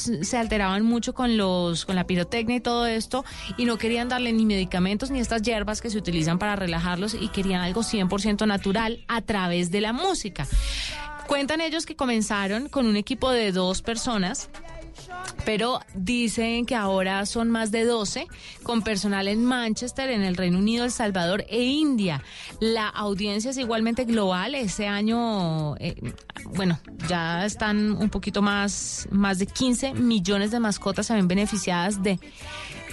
se alteraban mucho con los con la pirotecnia y todo esto y no querían darle ni medicamentos ni estas hierbas que se utilizan para relajarlos y querían algo 100% natural a través de la música. Cuentan ellos que comenzaron con un equipo de dos personas pero dicen que ahora son más de 12 con personal en Manchester, en el Reino Unido, El Salvador e India. La audiencia es igualmente global. Ese año, eh, bueno, ya están un poquito más, más de 15 millones de mascotas se ven beneficiadas de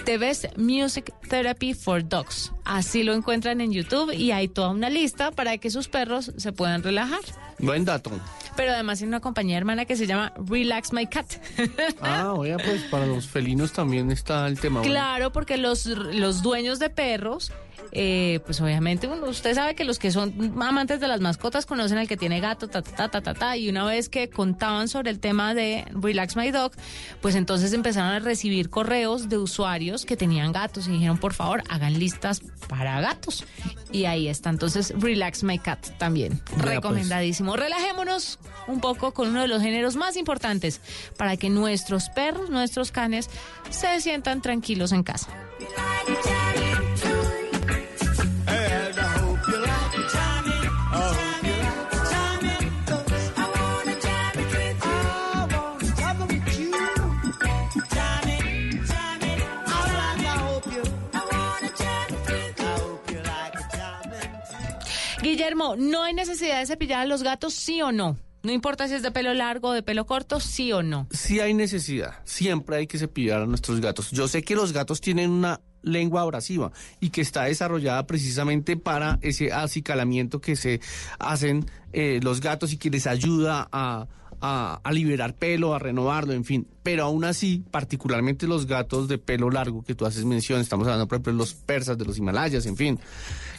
The Best Music Therapy for Dogs. Así lo encuentran en YouTube y hay toda una lista para que sus perros se puedan relajar. Buen dato. Pero además hay una compañía hermana que se llama Relax My Cat. Ah, oye, pues para los felinos también está el tema. Claro, porque los, los dueños de perros eh, pues obviamente usted sabe que los que son amantes de las mascotas conocen al que tiene gato, ta, ta, ta, ta, ta, y una vez que contaban sobre el tema de Relax My Dog, pues entonces empezaron a recibir correos de usuarios que tenían gatos y dijeron, por favor, hagan listas para gatos. Y ahí está, entonces Relax My Cat también, pues. recomendadísimo. Relajémonos un poco con uno de los géneros más importantes para que nuestros perros, nuestros canes, se sientan tranquilos en casa. Guillermo, ¿no hay necesidad de cepillar a los gatos, sí o no? No importa si es de pelo largo o de pelo corto, sí o no. Sí hay necesidad. Siempre hay que cepillar a nuestros gatos. Yo sé que los gatos tienen una lengua abrasiva y que está desarrollada precisamente para ese acicalamiento que se hacen eh, los gatos y que les ayuda a a, liberar pelo, a renovarlo, en fin. Pero aún así, particularmente los gatos de pelo largo que tú haces mención, estamos hablando por ejemplo de los persas, de los Himalayas, en fin,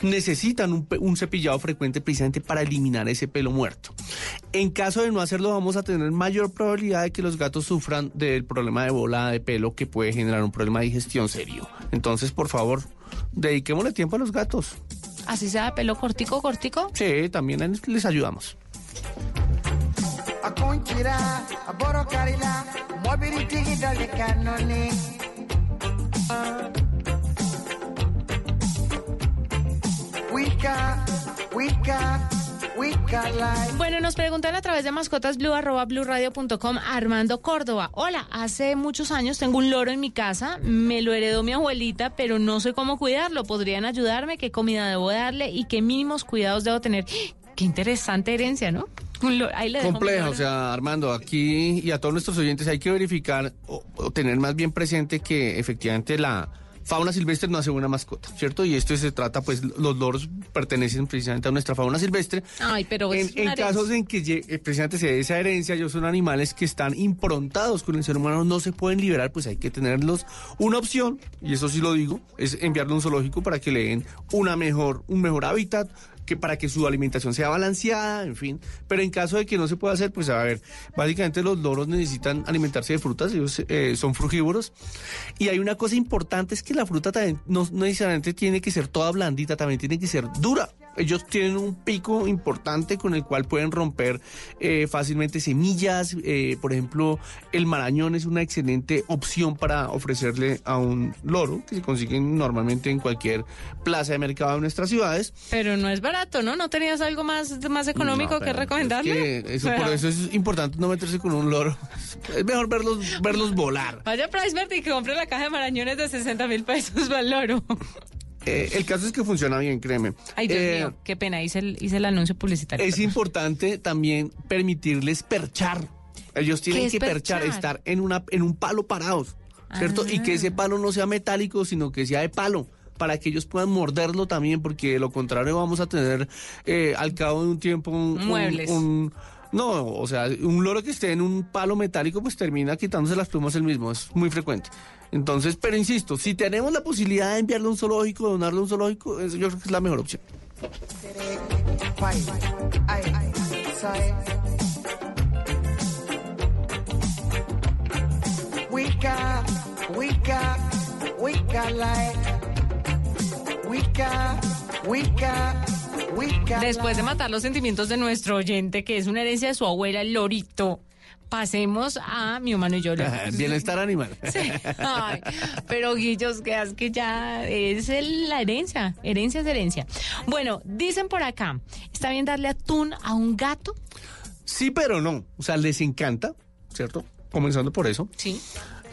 necesitan un, un cepillado frecuente precisamente para eliminar ese pelo muerto. En caso de no hacerlo, vamos a tener mayor probabilidad de que los gatos sufran del problema de bola de pelo que puede generar un problema de digestión serio. Entonces, por favor, dediquémosle tiempo a los gatos. ¿Así sea pelo cortico, cortico? Sí, también les ayudamos. Bueno, nos preguntan a través de mascotasblue arroba com Armando Córdoba. Hola, hace muchos años tengo un loro en mi casa, me lo heredó mi abuelita, pero no sé cómo cuidarlo. ¿Podrían ayudarme? ¿Qué comida debo darle? ¿Y qué mínimos cuidados debo tener? Qué interesante herencia, ¿no? Compleja, o sea, Armando, aquí y a todos nuestros oyentes hay que verificar o, tener más bien presente que efectivamente la fauna silvestre no hace una mascota, ¿cierto? Y esto se trata, pues, los loros pertenecen precisamente a nuestra fauna silvestre. Ay, pero en, en casos en que eh, precisamente se dé esa herencia, ellos son animales que están improntados con el ser humano, no se pueden liberar, pues hay que tenerlos. Una opción, y eso sí lo digo, es enviarlo a un zoológico para que le den una mejor, un mejor hábitat, que para que su alimentación sea balanceada, en fin. Pero en caso de que no se pueda hacer, pues a ver, básicamente los loros necesitan alimentarse de frutas, ellos eh, son frugívoros. Y hay una cosa importante, es que la fruta también no necesariamente tiene que ser toda blandita, también tiene que ser dura ellos tienen un pico importante con el cual pueden romper eh, fácilmente semillas. Eh, por ejemplo, el marañón es una excelente opción para ofrecerle a un loro que se consiguen normalmente en cualquier plaza de mercado de nuestras ciudades. Pero no es barato, ¿no? ¿No tenías algo más, más económico que recomendarle? eso, Por eso es importante no meterse con un loro. Es mejor verlos, verlos volar. Vaya Price y que compre la caja de marañones de 60 mil pesos para el loro. Eh, el caso es que funciona bien, créeme. Ay, Dios eh, mío, qué pena, hice el, hice el anuncio publicitario. Es importante también permitirles perchar. Ellos tienen que perchar? estar en, una, en un palo parados, ¿cierto? Y que ese ah. palo no sea metálico, sino que sea de palo para que ellos puedan morderlo también, porque de lo contrario vamos a tener eh, al cabo de un tiempo Muebles. un, no, o sea, un loro que esté en un palo metálico pues termina quitándose las plumas el mismo, es muy frecuente. Entonces, pero insisto, si tenemos la posibilidad de enviarle a un zoológico, donarle a un zoológico, yo creo que es la mejor opción. Después de matar los sentimientos de nuestro oyente, que es una herencia de su abuela, el lorito, pasemos a mi humano y yo. Bienestar animal. Sí. Ay, pero Guillos, que es que ya es el- la herencia. Herencia es herencia. Bueno, dicen por acá, ¿está bien darle atún a un gato? Sí, pero no. O sea, les encanta, ¿cierto? Comenzando por eso. Sí.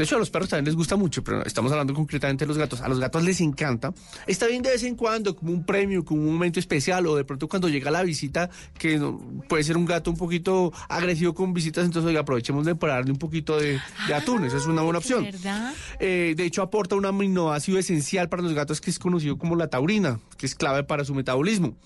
De hecho, a los perros también les gusta mucho, pero estamos hablando concretamente de los gatos. A los gatos les encanta. Está bien de vez en cuando, como un premio, como un momento especial, o de pronto cuando llega la visita, que no- puede ser un gato un poquito agresivo con visitas, entonces oiga, aprovechemos de darle un poquito de, de atún. Esa es una buena opción. ¿Verdad? Eh, de hecho, aporta un aminoácido esencial para los gatos que es conocido como la taurina, que es clave para su metabolismo.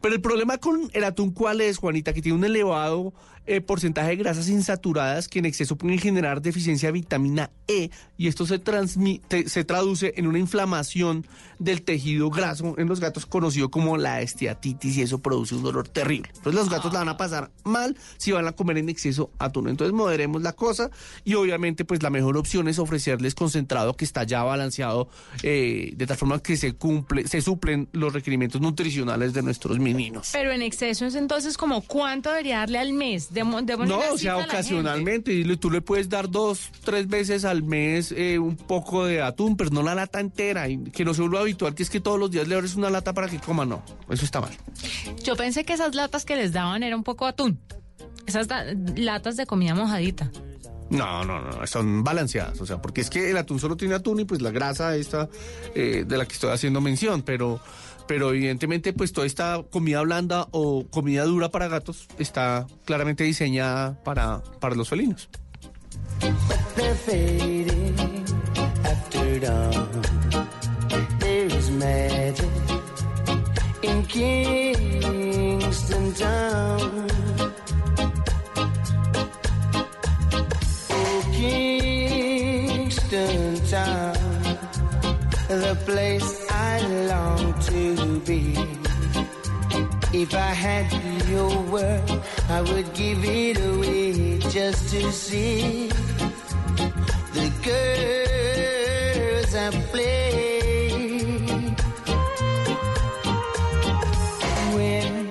Pero el problema con el atún, ¿cuál es, Juanita? Que tiene un elevado eh, porcentaje de grasas insaturadas que en exceso pueden generar deficiencia de vitamina E y esto se, transmite, se traduce en una inflamación del tejido graso en los gatos conocido como la esteatitis y eso produce un dolor terrible. Entonces los gatos la van a pasar mal si van a comer en exceso atún. Entonces moderemos la cosa y obviamente pues la mejor opción es ofrecerles concentrado que está ya balanceado eh, de tal forma que se cumple, se suplen los requerimientos nutricionales de nuestros meninos. Pero en exceso es entonces como cuánto debería darle al mes. Demo- démosle No, o sea, ocasionalmente, y tú le puedes dar dos, tres veces al mes eh, un poco de atún, pero no la lata entera, y que no sea lo habitual, que es que todos los días le abres una lata para que coma, no, eso está mal. Yo pensé que esas latas que les daban era un poco atún. Esas latas de comida mojadita. No, no, no, son balanceadas, o sea, porque es que el atún solo tiene atún y pues la grasa esta eh, de la que estoy haciendo mención, pero, pero evidentemente pues toda esta comida blanda o comida dura para gatos está claramente diseñada para, para los felinos. They're fading after dawn. There is magic in Kingston Town. Oh, Kingston Town, the place I long to be. If I had your word, I would give it away just to see the girls I play. When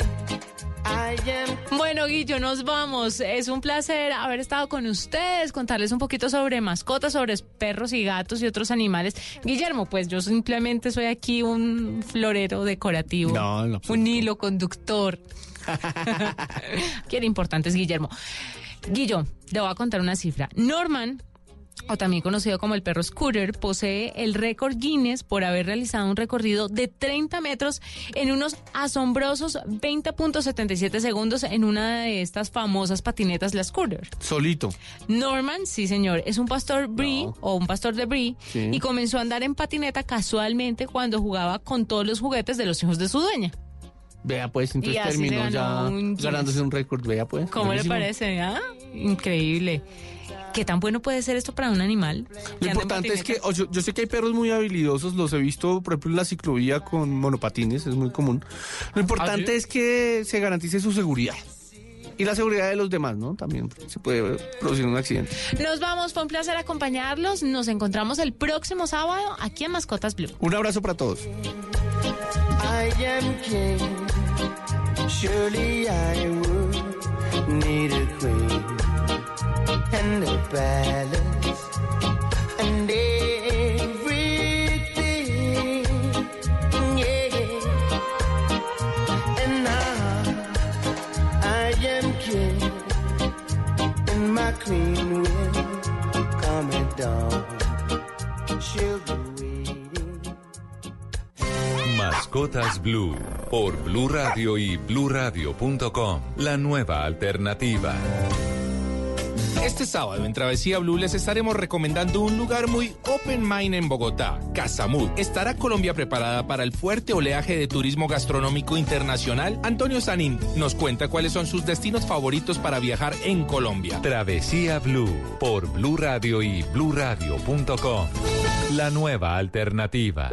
I am Bueno, Guillo, nos vamos. Es un placer haber estado con ustedes, contarles un poquito sobre mascotas, sobre perros y gatos y otros animales. Guillermo, pues yo simplemente soy aquí un florero decorativo, No, absoluto. un hilo conductor. Qué importante es Guillermo. Guillo, te voy a contar una cifra. Norman, o también conocido como el perro Scooter, posee el récord Guinness por haber realizado un recorrido de 30 metros en unos asombrosos 20.77 segundos en una de estas famosas patinetas, la Scooter. Solito. Norman, sí señor, es un pastor Brie No. o un pastor de Brie Sí. y comenzó a andar en patineta casualmente cuando jugaba con todos los juguetes de los hijos de su dueña. Vea pues, entonces terminó ya un ganándose un récord, vea pues. ¿Cómo buenísimo. le parece? ah? Increíble. ¿Qué tan bueno puede ser esto para un animal? Lo importante es que yo, yo sé que hay perros muy habilidosos, los he visto, por ejemplo, en la ciclovía con monopatines, es muy común. Lo importante es que se garantice su seguridad. Y la seguridad de los demás, ¿no? También se puede producir un accidente. Nos vamos, fue un placer acompañarlos. Nos encontramos el próximo sábado aquí en Mascotas Blue. Un abrazo para todos. I am king, surely I would need a queen and and. And now I am and my queen will come. Mascotas Blue por Blue Radio y BlueRadio.com. La nueva alternativa. Este sábado en Travesía Blue les estaremos recomendando un lugar muy open mind en Bogotá, Casamud. ¿Estará Colombia preparada para el fuerte oleaje de turismo gastronómico internacional? Antonio Sanín nos cuenta cuáles son sus destinos favoritos para viajar en Colombia. Travesía Blue por Blue Radio y BlueRadio.com. La nueva alternativa.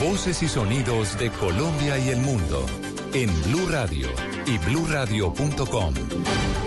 Voces y sonidos de Colombia y el mundo en Blue Radio y BlueRadio.com.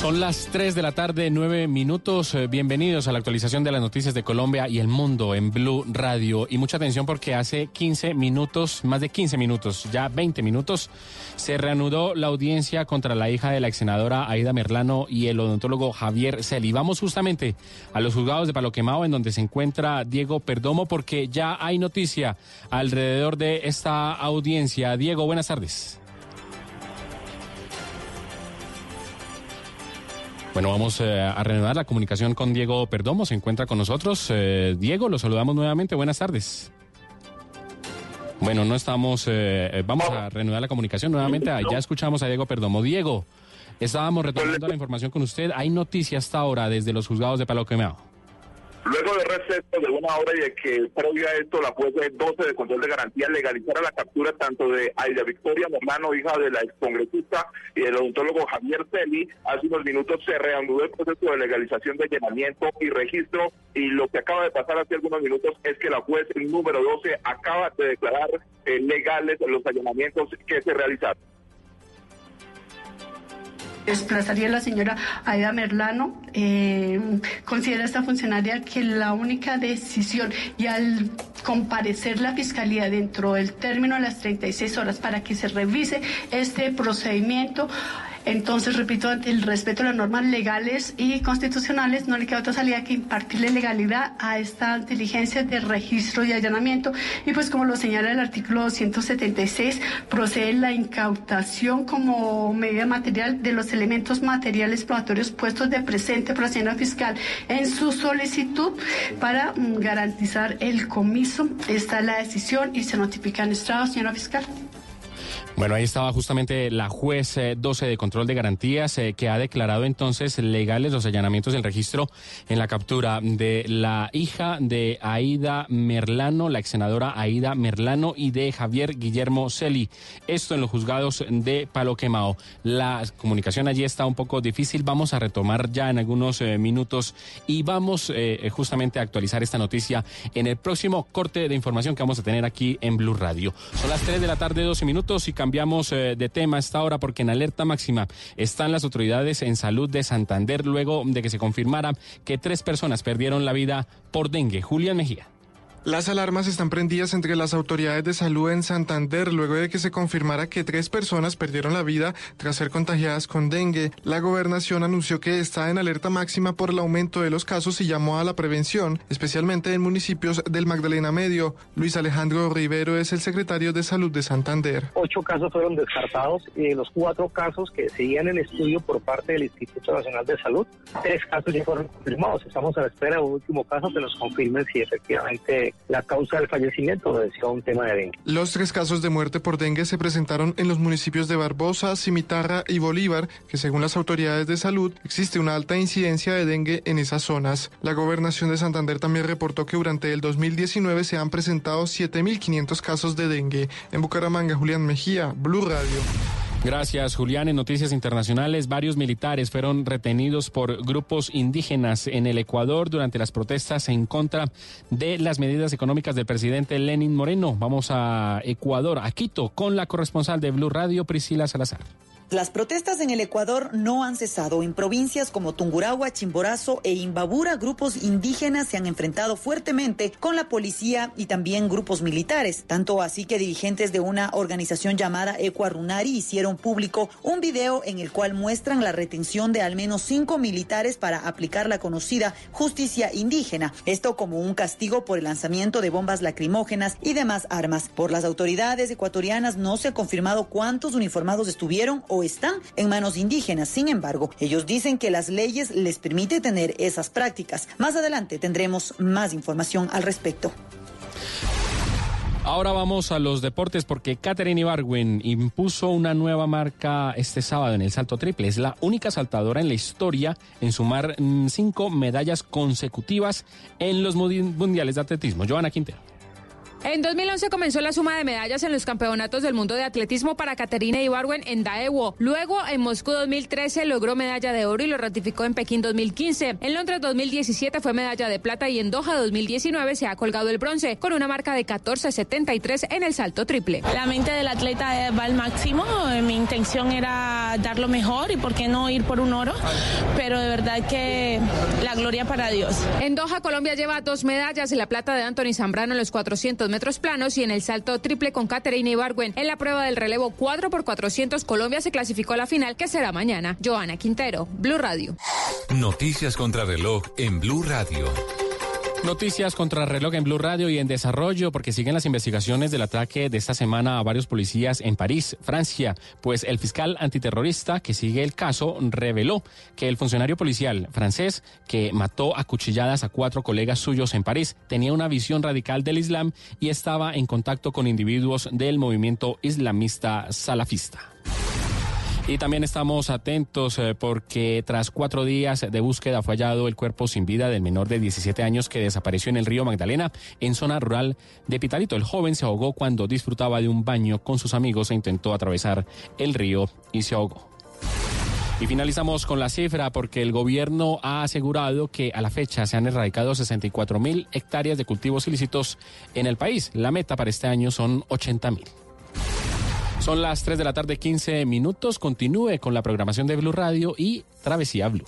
Son las 3 de la tarde, 9 minutos. Eh, Bienvenidos a la actualización de las noticias de Colombia y el mundo en Blue Radio. Y mucha atención porque hace 15 minutos, más de 15 minutos, ya 20 minutos, se reanudó la audiencia contra la hija de la ex senadora Aida Merlano y el odontólogo Javier Celi. Vamos justamente a los juzgados de Palo Quemado en donde se encuentra Diego Perdomo porque ya hay noticia alrededor de esta audiencia. Diego, buenas tardes. Bueno, vamos eh, a reanudar la comunicación con Diego Perdomo. Se encuentra con nosotros. Eh, Diego, lo saludamos nuevamente. Buenas tardes. Bueno, no estamos. eh, eh, vamos a reanudar la comunicación nuevamente. Ya escuchamos a Diego Perdomo. Diego, estábamos retomando la información con usted. Hay noticias hasta ahora desde los juzgados de Palo Quemado. Luego de receso de una hora y de que previo a esto la jueza de 12 de control de garantía legalizara la captura tanto de Aida Victoria Mormano, hija de la excongresista, y del odontólogo Javier Celi, hace unos minutos se reanudó el proceso de legalización de allanamiento y registro y lo que acaba de pasar hace algunos minutos es que la juez número 12 acaba de declarar eh, legales los allanamientos que se realizaron. Desplazaría la señora Aida Merlano. Eh, considera esta funcionaria que la única decisión y al comparecer la fiscalía dentro del término de las 36 horas para que se revise este procedimiento, entonces, repito, ante el respeto a las normas legales y constitucionales, no le queda otra salida que impartirle legalidad a esta diligencia de registro y allanamiento. Y pues como lo señala el artículo 276, procede la incautación como medida material de los elementos materiales probatorios puestos de presente por la señora fiscal en su solicitud para mm, garantizar el comiso. Esta es la decisión y se notifica en estrado, señora fiscal. Bueno, ahí estaba justamente la juez eh, 12 de control de garantías eh, que ha declarado entonces legales los allanamientos del registro en la captura de la hija de Aida Merlano, la ex senadora Aida Merlano y de Javier Guillermo Celi. Esto en los juzgados de Palo Quemado. La comunicación allí está un poco difícil. Vamos a retomar ya en algunos eh, minutos y vamos eh, justamente a actualizar esta noticia en el próximo corte de información que vamos a tener aquí en Blue Radio. Son las 3 de la tarde, 12 minutos y cambiamos eh, de tema a esta hora porque en alerta máxima están las autoridades en salud de Santander luego de que se confirmara que tres personas perdieron la vida por dengue. Julián Mejía. Las alarmas están prendidas entre las autoridades de salud en Santander luego de que se confirmara que tres personas perdieron la vida tras ser contagiadas con dengue. La gobernación anunció que está en alerta máxima por el aumento de los casos y llamó a la prevención, especialmente en municipios del Magdalena Medio. Luis Alejandro Rivero es el secretario de salud de Santander. Ocho casos fueron descartados y de los cuatro casos que seguían en estudio por parte del Instituto Nacional de Salud, tres casos ya fueron confirmados. Estamos a la espera de un último caso que nos confirme si efectivamente la causa del fallecimiento obedeció a un tema de dengue. Los tres casos de muerte por dengue se presentaron en los municipios de Barbosa, Cimitarra y Bolívar, que según las autoridades de salud existe una alta incidencia de dengue en esas zonas. La gobernación de Santander también reportó que durante el 2019 se han presentado 7.500 casos de dengue. En Bucaramanga, Julián Mejía, Blue Radio. Gracias, Julián. En noticias internacionales, varios militares fueron retenidos por grupos indígenas en el Ecuador durante las protestas en contra de las medidas económicas del presidente Lenin Moreno. Vamos a Ecuador, a Quito, con la corresponsal de Blue Radio, Priscila Salazar. Las protestas en el Ecuador no han cesado. En provincias como Tungurahua, Chimborazo e Imbabura, grupos indígenas se han enfrentado fuertemente con la policía y también grupos militares. Tanto así que dirigentes de una organización llamada Ecuarunari hicieron público un video en el cual muestran la retención de al menos cinco militares para aplicar la conocida justicia indígena. Esto como un castigo por el lanzamiento de bombas lacrimógenas y demás armas. Por las autoridades ecuatorianas no se ha confirmado cuántos uniformados estuvieron están en manos indígenas. Sin embargo, ellos dicen que las leyes les permite tener esas prácticas. Más adelante tendremos más información al respecto. Ahora vamos a los deportes porque Katherine Ibargüen impuso una nueva marca este sábado en el salto triple. Es la única saltadora en la historia en sumar mm, cinco medallas consecutivas en los mundiales de atletismo. Joana Quintero. En 2011 comenzó la suma de medallas en los campeonatos del mundo de atletismo para Caterina Ibarwen en Daewoo. Luego, en Moscú 2013 logró medalla de oro y lo ratificó en Pekín 2015. En Londres 2017 fue medalla de plata y en Doha 2019 se ha colgado el bronce con una marca de 14.73 en el salto triple. La mente del atleta va al máximo. Mi intención era dar lo mejor y por qué no ir por un oro. Pero de verdad que la gloria para Dios. En Doha, Colombia lleva dos medallas, la plata de Anthony Zambrano en los 400 metros planos y en el salto triple con Caterina Ibargüen. En la prueba del relevo 4 por 400 Colombia se clasificó a la final que será mañana. Joana Quintero, Blue Radio. Noticias contra reloj en Blue Radio. Noticias contra reloj en Blue Radio y en desarrollo porque siguen las investigaciones del ataque de esta semana a varios policías en París, Francia. Pues el fiscal antiterrorista que sigue el caso reveló que el funcionario policial francés que mató a cuchilladas a cuatro colegas suyos en París tenía una visión radical del Islam y estaba en contacto con individuos del movimiento islamista salafista. Y también estamos atentos eh, porque tras cuatro días de búsqueda fue hallado el cuerpo sin vida del menor de 17 años que desapareció en el río Magdalena, en zona rural de Pitalito. El joven se ahogó cuando disfrutaba de un baño con sus amigos e intentó atravesar el río y se ahogó. Y finalizamos con la cifra porque el gobierno ha asegurado que a la fecha se han erradicado 64 mil hectáreas de cultivos ilícitos en el país. La meta para este año son 80 mil. Son las 3 de la tarde, 15 minutos. Continúe con la programación de Blue Radio y Travesía Blue.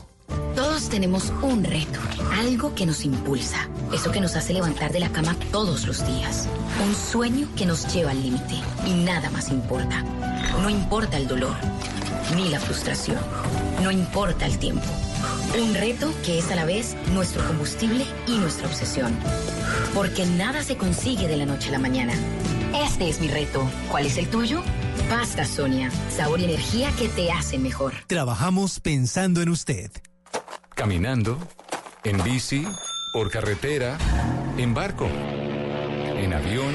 Todos tenemos un reto, algo que nos impulsa, eso que nos hace levantar de la cama todos los días, un sueño que nos lleva al límite y nada más importa. No importa el dolor, ni la frustración, no importa el tiempo. Un reto que es a la vez nuestro combustible y nuestra obsesión. Porque nada se consigue de la noche a la mañana. Este es mi reto. ¿Cuál es el tuyo? Pasta Sonia, sabor y energía que te hacen mejor. Trabajamos pensando en usted. Caminando, en bici, por carretera, en barco, en avión.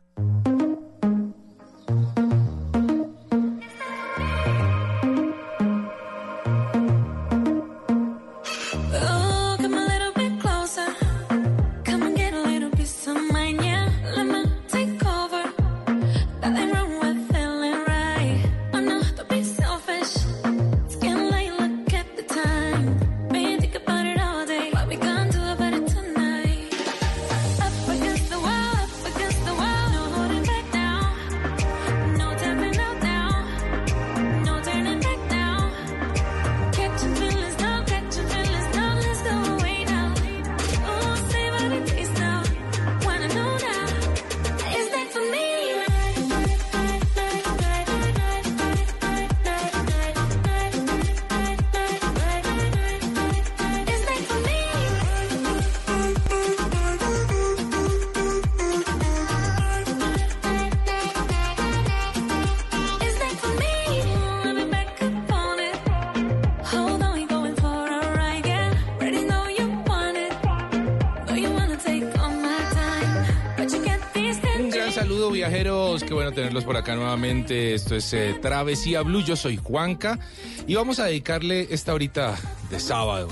Esto es eh, Travesía Blue, yo soy Juanca y vamos a dedicarle esta horita de sábado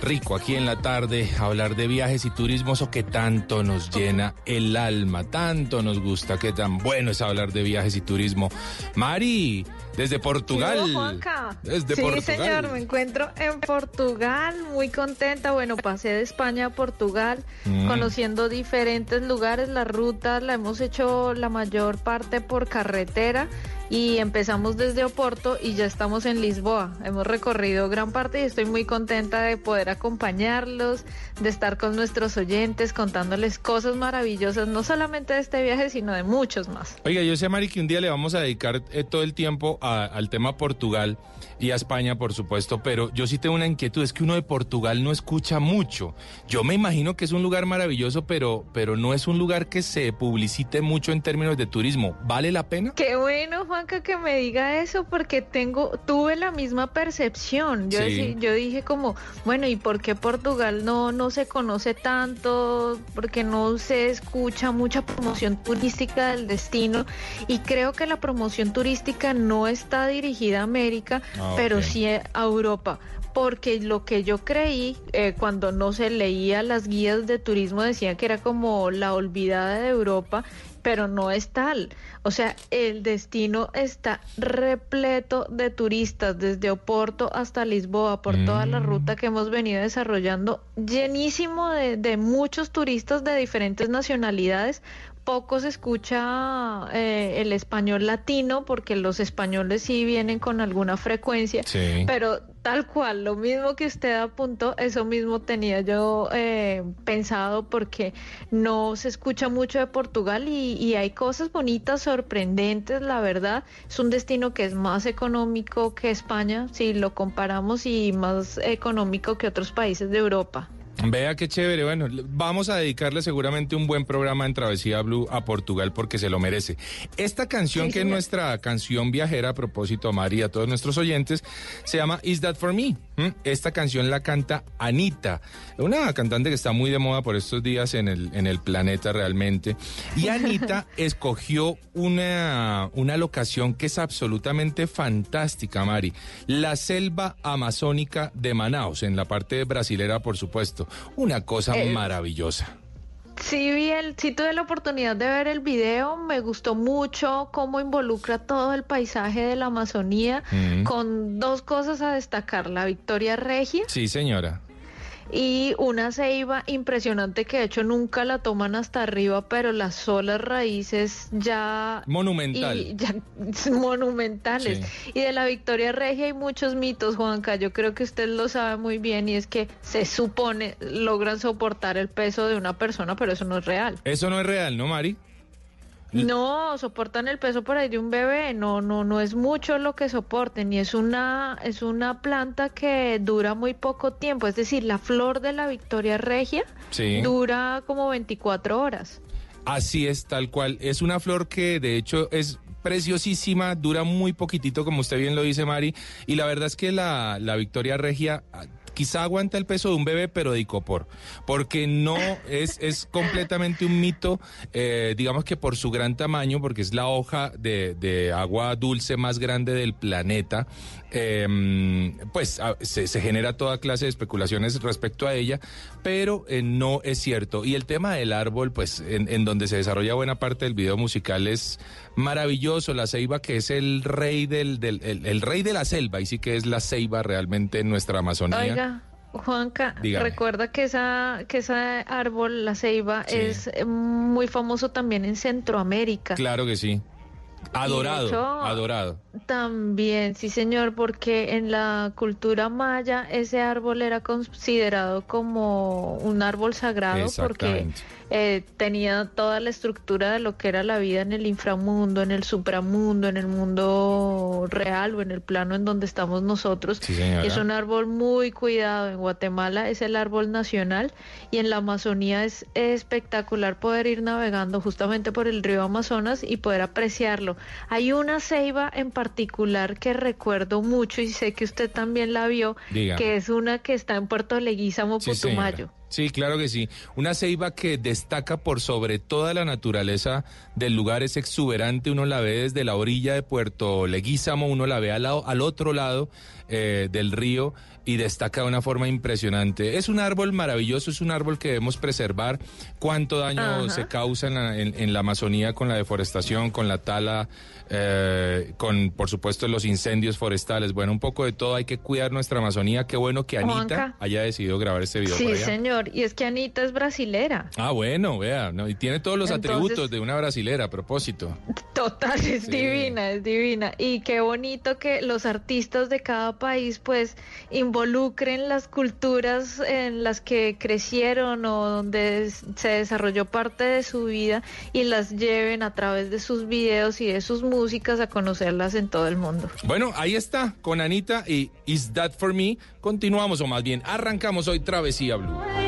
rico aquí en la tarde a hablar de viajes y turismo, eso que tanto nos llena el alma, tanto nos gusta, qué tan bueno es hablar de viajes y turismo. Mari, desde Portugal. Sí, Juanca. Desde sí, Portugal. señor, me encuentro en Portugal, muy contenta. Bueno, pasé de España a Portugal, Mm. conociendo diferentes lugares, las rutas, la hemos hecho la mayor parte por carretera y empezamos desde Oporto y ya estamos en Lisboa. Hemos recorrido gran parte y estoy muy contenta de poder acompañarlos, de estar con nuestros oyentes, contándoles cosas maravillosas, no solamente de este viaje, sino de muchos más. Oiga, yo sé, Mari, que un día le vamos a dedicar eh, todo el tiempo a- al tema Portugal y a España, por supuesto, pero yo sí tengo una inquietud, es que uno de Portugal no escucha mucho. Yo me imagino que es un lugar maravilloso, pero, pero no es un lugar que se publicite mucho en términos de turismo. ¿Vale la pena? Qué bueno, Juan. Juanca, que me diga eso porque tengo, tuve la misma percepción. Yo, Sí. decí- yo dije como, bueno, ¿y por qué Portugal no, no se conoce tanto? Porque no se escucha mucha promoción turística del destino. Y creo que la promoción turística no está dirigida a América, Ah, pero sí a Europa. Porque lo que yo creí eh, cuando no se leía las guías de turismo decían que era como la olvidada de Europa, pero no es tal. O sea, el destino está repleto de turistas desde Oporto hasta Lisboa por toda la ruta que hemos venido desarrollando, llenísimo de, de muchos turistas de diferentes nacionalidades. Poco se escucha eh, el español latino porque los españoles sí vienen con alguna frecuencia, Sí. pero tal cual, lo mismo que usted apuntó, eso mismo tenía yo eh, pensado porque no se escucha mucho de Portugal y, y hay cosas bonitas, sorprendentes, la verdad. Es un destino que es más económico que España, si lo comparamos, y más económico que otros países de Europa. Vea qué chévere. Bueno, vamos a dedicarle seguramente un buen programa en Travesía Blue a Portugal porque se lo merece. Esta canción, Sí, que es nuestra canción viajera, a propósito a María, a todos nuestros oyentes, se llama Is That For Me. Esta canción la canta Anita, una cantante que está muy de moda por estos días en el, en el planeta realmente. Y Anita escogió una, una locación que es absolutamente fantástica, Mari. La selva amazónica de Manaus, en la parte brasilera, por supuesto. Una cosa Eh, maravillosa. Sí, vi el, sí tuve la oportunidad de ver el video, me gustó mucho cómo involucra todo el paisaje de la Amazonía, Mm. con dos cosas a destacar, la Victoria Regia Sí, señora. Y una ceiba impresionante que de hecho nunca la toman hasta arriba, pero las solas raíces ya... Monumental. y ya monumentales. Y de la Victoria Regia hay muchos mitos, Juanca. Yo creo que usted lo sabe muy bien y es que se supone logran soportar el peso de una persona, pero eso no es real. Eso no es real, ¿no, Mari? No, soportan el peso por ahí de un bebé, no, no, no es mucho lo que soporten y es una, es una planta que dura muy poco tiempo, es decir, la flor de la Victoria Regia Sí. dura como 24 horas. Así es, tal cual. Es una flor que de hecho es preciosísima, dura muy poquitito, como usted bien lo dice, Mari. Y la verdad es que la, la Victoria Regia ah, quizá aguanta el peso de un bebé, pero de icopor. Porque no es, es completamente un mito, eh, digamos que por su gran tamaño, porque es la hoja de, de agua dulce más grande del planeta. Eh, pues se, se genera toda clase de especulaciones respecto a ella, pero eh, no es cierto. Y el tema del árbol, pues en, en donde se desarrolla buena parte del video musical es maravilloso. La ceiba que es el rey del, del el, el rey de la selva, y sí que es la ceiba realmente en nuestra Amazonía. Oiga, Juanca, Dígame. recuerda que esa, que ese árbol, la ceiba, Sí. es eh, muy famoso también en Centroamérica. Claro que sí. Adorado, hecho, adorado. También, sí señor, porque en la cultura maya ese árbol era considerado como un árbol sagrado porque eh, tenía toda la estructura de lo que era la vida en el inframundo, en el supramundo, en el mundo real o en el plano en donde estamos nosotros. Sí. Es un árbol muy cuidado. En Guatemala es el árbol nacional y en la Amazonía es espectacular poder ir navegando justamente por el río Amazonas y poder apreciarlo. Hay una ceiba en particular que recuerdo mucho y sé que usted también la vio, que es una que está en Puerto Leguízamo, Sí, Putumayo. señora. Sí, claro que sí. Una ceiba que destaca por sobre toda la naturaleza del lugar, es exuberante, uno la ve desde la orilla de Puerto Leguízamo, uno la ve al, lado, al otro lado eh, del río y destaca de una forma impresionante. Es un árbol maravilloso, es un árbol que debemos preservar. Cuánto daño Ajá. se causa en la, en- en la Amazonía con la deforestación, con la tala, eh, con por supuesto los incendios forestales. Bueno, un poco de todo, hay que cuidar nuestra Amazonía. Qué bueno que Anita Juanca. haya decidido grabar este video Sí, por allá. señor. Y es que Anita es brasilera. Ah, bueno, vea, ¿no? y tiene todos los Entonces- atributos de una brasilera, a propósito. Total, es Sí. divina, es divina. Y qué bonito que los artistas de cada país pues involucren las culturas en las que crecieron o donde se desarrolló parte de su vida y las lleven a través de sus videos y de sus músicas a conocerlas en todo el mundo. Bueno, ahí está, con Anita y Is That For Me. Continuamos, o más bien, arrancamos hoy Travesía Blue.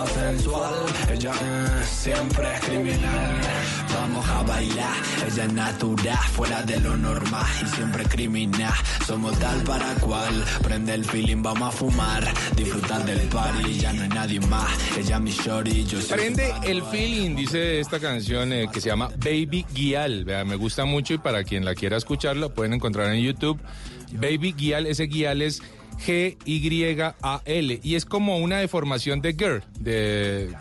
Demasiado sensual, ella es siempre criminal. Vamos a bailar, ella es natural, fuera de lo normal y siempre criminal. Somos tal para cual, prende el feeling, vamos a fumar, disfrutar del party, ya no hay nadie más. Ella es mi shorty, yo soy Prende el feeling, dice esta canción eh, que se llama Baby Guial. Vea, me gusta mucho y para quien la quiera escuchar lo pueden encontrar en YouTube. Baby Guial, ese Guial es G-Y-A-L y es como una deformación de girl, de,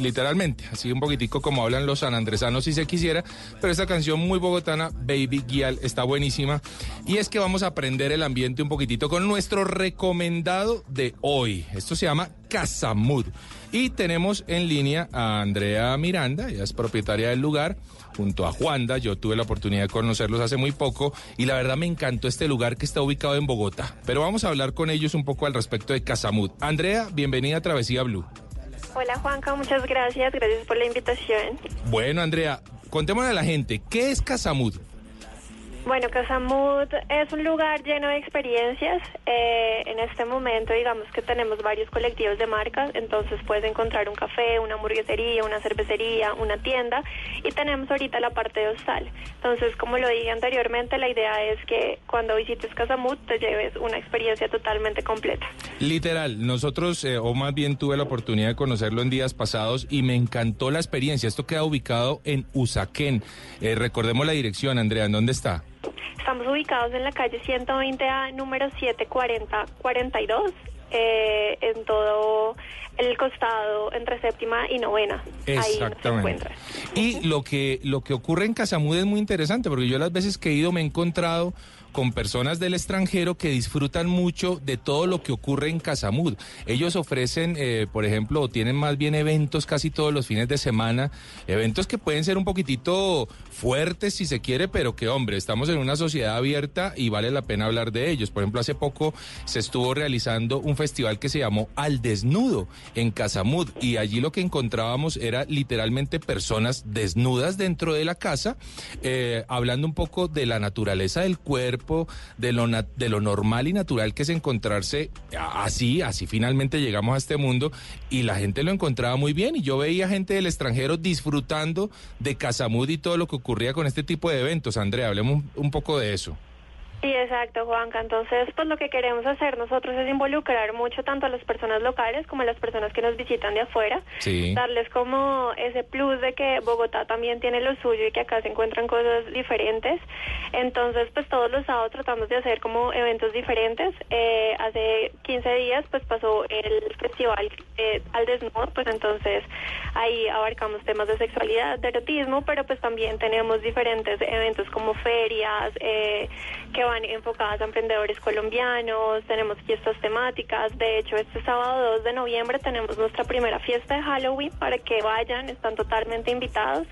literalmente, así un poquitico como hablan los sanandresanos si se quisiera, pero esta canción muy bogotana, Baby Guial, está buenísima. Y es que vamos a aprender el ambiente un poquitito con nuestro recomendado de hoy. Esto se llama Casamud y tenemos en línea a Andrea Miranda, ella es propietaria del lugar junto a Juanda. Yo tuve la oportunidad de conocerlos hace muy poco y la verdad me encantó este lugar que está ubicado en Bogotá. Pero vamos a hablar con ellos un poco al respecto de Casamud. Andrea, bienvenida a Travesía Blue. Hola Juanca, muchas gracias, gracias por la invitación. Bueno, Andrea, contémosle a la gente, ¿qué es Casamud? Bueno, Casamud es un lugar lleno de experiencias. Eh, en este momento, digamos que tenemos varios colectivos de marcas, entonces puedes encontrar un café, una hamburguesería, una cervecería, una tienda y tenemos ahorita la parte de hostal. Entonces, como lo dije anteriormente, la idea es que cuando visites Casamud te lleves una experiencia totalmente completa. Literal, nosotros, eh, o más bien tuve la oportunidad de conocerlo en días pasados y me encantó la experiencia. Esto queda ubicado en Usaquén. Eh, recordemos la dirección, Andrea, ¿en dónde está? Estamos ubicados en la calle 120A, número 74042, eh, en todo el costado entre séptima y novena. Ahí nos Exactamente. encuentras. Y lo que, lo que ocurre en Casamud es muy interesante, porque yo las veces que he ido me he encontrado con personas del extranjero que disfrutan mucho de todo lo que ocurre en Casamud. Ellos ofrecen, eh, por ejemplo, tienen más bien eventos casi todos los fines de semana, eventos que pueden ser un poquitito fuertes si se quiere, pero que hombre, estamos en una sociedad abierta y vale la pena hablar de ellos. Por ejemplo, hace poco se estuvo realizando un festival que se llamó Al Desnudo en Casamud y allí lo que encontrábamos era literalmente personas desnudas dentro de la casa, eh, hablando un poco de la naturaleza del cuerpo, de lo, de lo normal y natural que es encontrarse así, así finalmente llegamos a este mundo y la gente lo encontraba muy bien y yo veía gente del extranjero disfrutando de Casamud y todo lo que ocurría con este tipo de eventos. Andrea, hablemos un poco de eso. Sí, exacto, Juanca. Entonces, pues lo que queremos hacer nosotros es involucrar mucho tanto a las personas locales como a las personas que nos visitan de afuera. Sí. Darles como ese plus de que Bogotá también tiene lo suyo y que acá se encuentran cosas diferentes. Entonces, pues todos los sábados tratamos de hacer como eventos diferentes. Eh, hace 15 días, pues pasó el festival eh, al desnudo, pues entonces ahí abarcamos temas de sexualidad, de erotismo, pero pues también tenemos diferentes eventos como ferias eh, que van enfocadas a emprendedores colombianos, tenemos fiestas temáticas, de hecho este sábado 2 de noviembre tenemos nuestra primera fiesta de Halloween para que vayan, están totalmente invitados,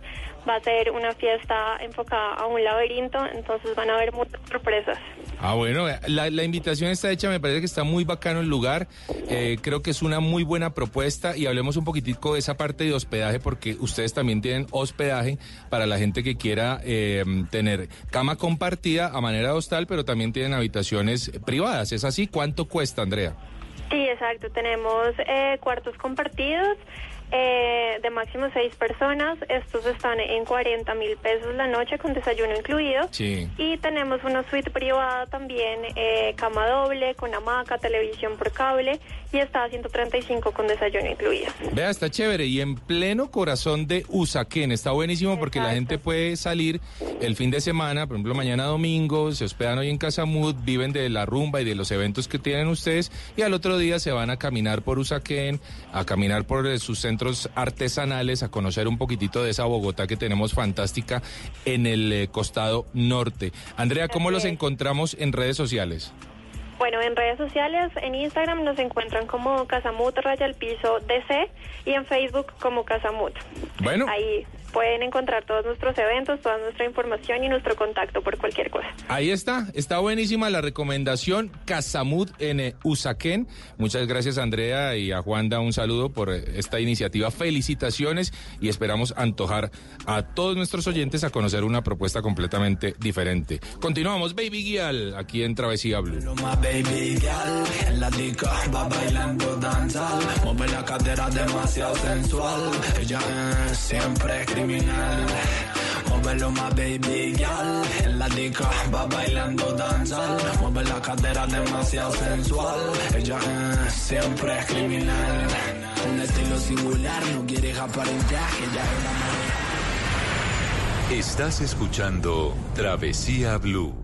va a ser una fiesta enfocada a un laberinto, entonces van a haber muchas sorpresas. Ah, bueno, la, la invitación está hecha, me parece que está muy bacano el lugar, eh, creo que es una muy buena propuesta y hablemos un poquitico de esa parte de hospedaje porque ustedes también tienen hospedaje para la gente que quiera eh, tener cama compartida a manera de hostal, pero también tienen habitaciones privadas, ¿es así? ¿Cuánto cuesta, Andrea? Sí, exacto. Tenemos eh, cuartos compartidos. Eh, de máximo seis personas. Estos están en 40 mil pesos la noche con desayuno incluido. Sí. Y tenemos una suite privada también, eh, cama doble, con hamaca, televisión por cable y está a 135 con desayuno incluido. Vea, está chévere y en pleno corazón de Usaquén. Está buenísimo porque la gente puede salir el fin de semana, por ejemplo, mañana domingo, se hospedan hoy en Casa Mood, viven de la rumba y de los eventos que tienen ustedes y al otro día se van a caminar por Usaquén, a caminar por sus centros artesanales, a conocer un poquitito de esa Bogotá que tenemos fantástica en el eh, costado norte. Andrea, ¿cómo los encontramos en redes sociales? Bueno, en redes sociales, en Instagram nos encuentran como Casamut Raya al Piso DC y en Facebook como Casamut. Bueno. Ahí pueden encontrar todos nuestros eventos, toda nuestra información y nuestro contacto por cualquier cosa. Ahí está, está buenísima la recomendación Casamud en eh, Usaquén. Muchas gracias Andrea y a Juanda un saludo por eh, esta iniciativa. Felicitaciones y esperamos antojar a todos nuestros oyentes a conocer una propuesta completamente diferente. Continuamos, Baby Guial, aquí en Travesía Blue. Baby girl en la disco va bailando danzal, mueve la cadera demasiado sensual. Ella es siempre criminal. Móvelo más baby girl en la disco va bailando danzal, mueve la cadera demasiado sensual. Ella es siempre criminal. Un estilo singular, no quiere aparentar que ella es la Estás escuchando Travesía Blue.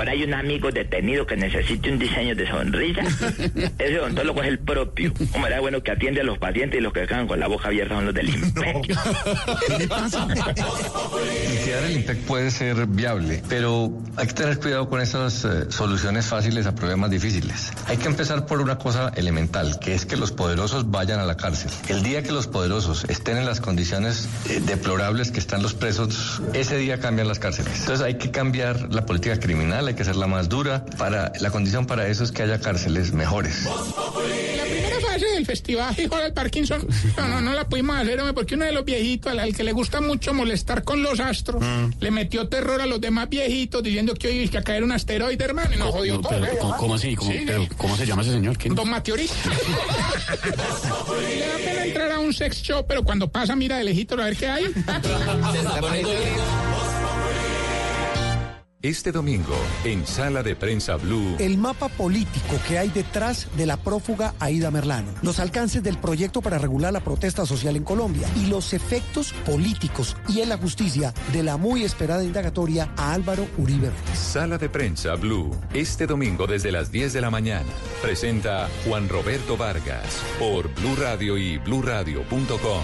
Por ahí un amigo detenido que necesite un diseño de sonrisa. Ese odontólogo es el propio. Como era bueno que atiende a los pacientes y los que quedan con la boca abierta son los del imperio. Liquidar el IMPEC puede ser viable, pero hay que tener cuidado con esas eh, soluciones fáciles a problemas difíciles. Hay que empezar por una cosa elemental, que es que los poderosos vayan a la cárcel. El día que los poderosos estén en las condiciones eh, deplorables que están los presos, ese día cambian las cárceles. Entonces hay que cambiar la política criminal, hay que hacerla más dura. Para, la condición para eso es que haya cárceles mejores. La primera fase del festival hijo del Parkinson, no, no, no la pudimos hacer, hombre, porque uno de los viejitos, al, al que le gusta mucho molestar con los astros, le metió terror a los demás viejitos diciendo que hoy iba a caer un asteroide, hermano, y nos jodió No, todo. pero, ¿eh? ¿cómo, cómo así? ¿Cómo, Sí, pero, ¿Cómo se llama ese señor? ¿Quién? Don Mateorita. Le da pena entrar a un sex show, pero cuando pasa, mira de lejito a ver qué hay. Este domingo, en Sala de Prensa Blue, El mapa político que hay detrás de la prófuga Aida Merlano, los alcances del proyecto para regular la protesta social en Colombia y los efectos políticos y en la justicia de la muy esperada indagatoria a Álvaro Uribe. Sala de Prensa Blue, este domingo desde las 10 de la mañana. Presenta Juan Roberto Vargas por Blue Radio y bluradio.com.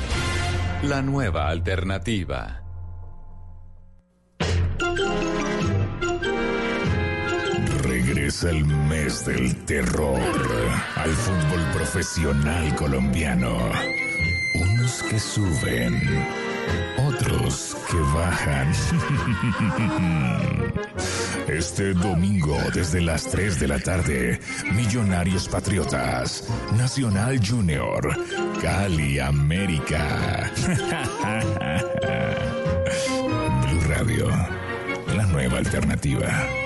La nueva alternativa. Regresa el mes del terror al fútbol profesional colombiano. Unos que suben, otros que bajan. Este domingo desde las 3 de la tarde, Millonarios Patriotas, Nacional Junior, Cali América. Blue Radio, la nueva alternativa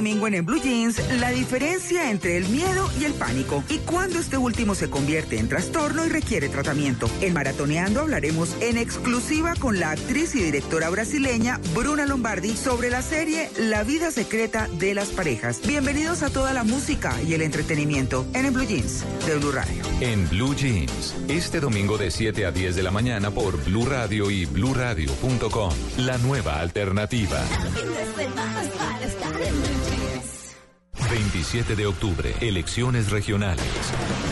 domingo en, En Blue Jeans, la diferencia entre el miedo y el pánico y cuando este último se convierte en trastorno y requiere tratamiento. En Maratoneando hablaremos en exclusiva con la actriz y directora brasileña Bruna Lombardi sobre la serie La vida secreta de las parejas. Bienvenidos a toda la música y el entretenimiento en, En Blue Jeans de Blue Radio. En Blue Jeans, este domingo de 7 a 10 de la mañana por Blue Radio y bluradio.com. La nueva alternativa. 27 de octubre, elecciones regionales.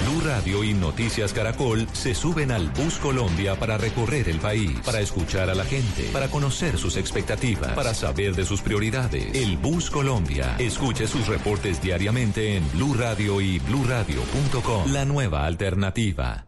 Blue Radio y Noticias Caracol se suben al Bus Colombia para recorrer el país, para escuchar a la gente, para conocer sus expectativas, para saber de sus prioridades. El Bus Colombia. Escuche sus reportes diariamente en Blue Radio y bluradio.com. La nueva alternativa.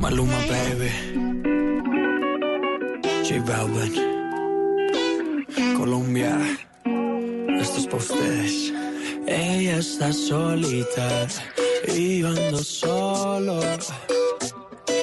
Maluma, baby. J Balvin. Colombia. Esto es para ustedes. Ella está solita y yo ando solo.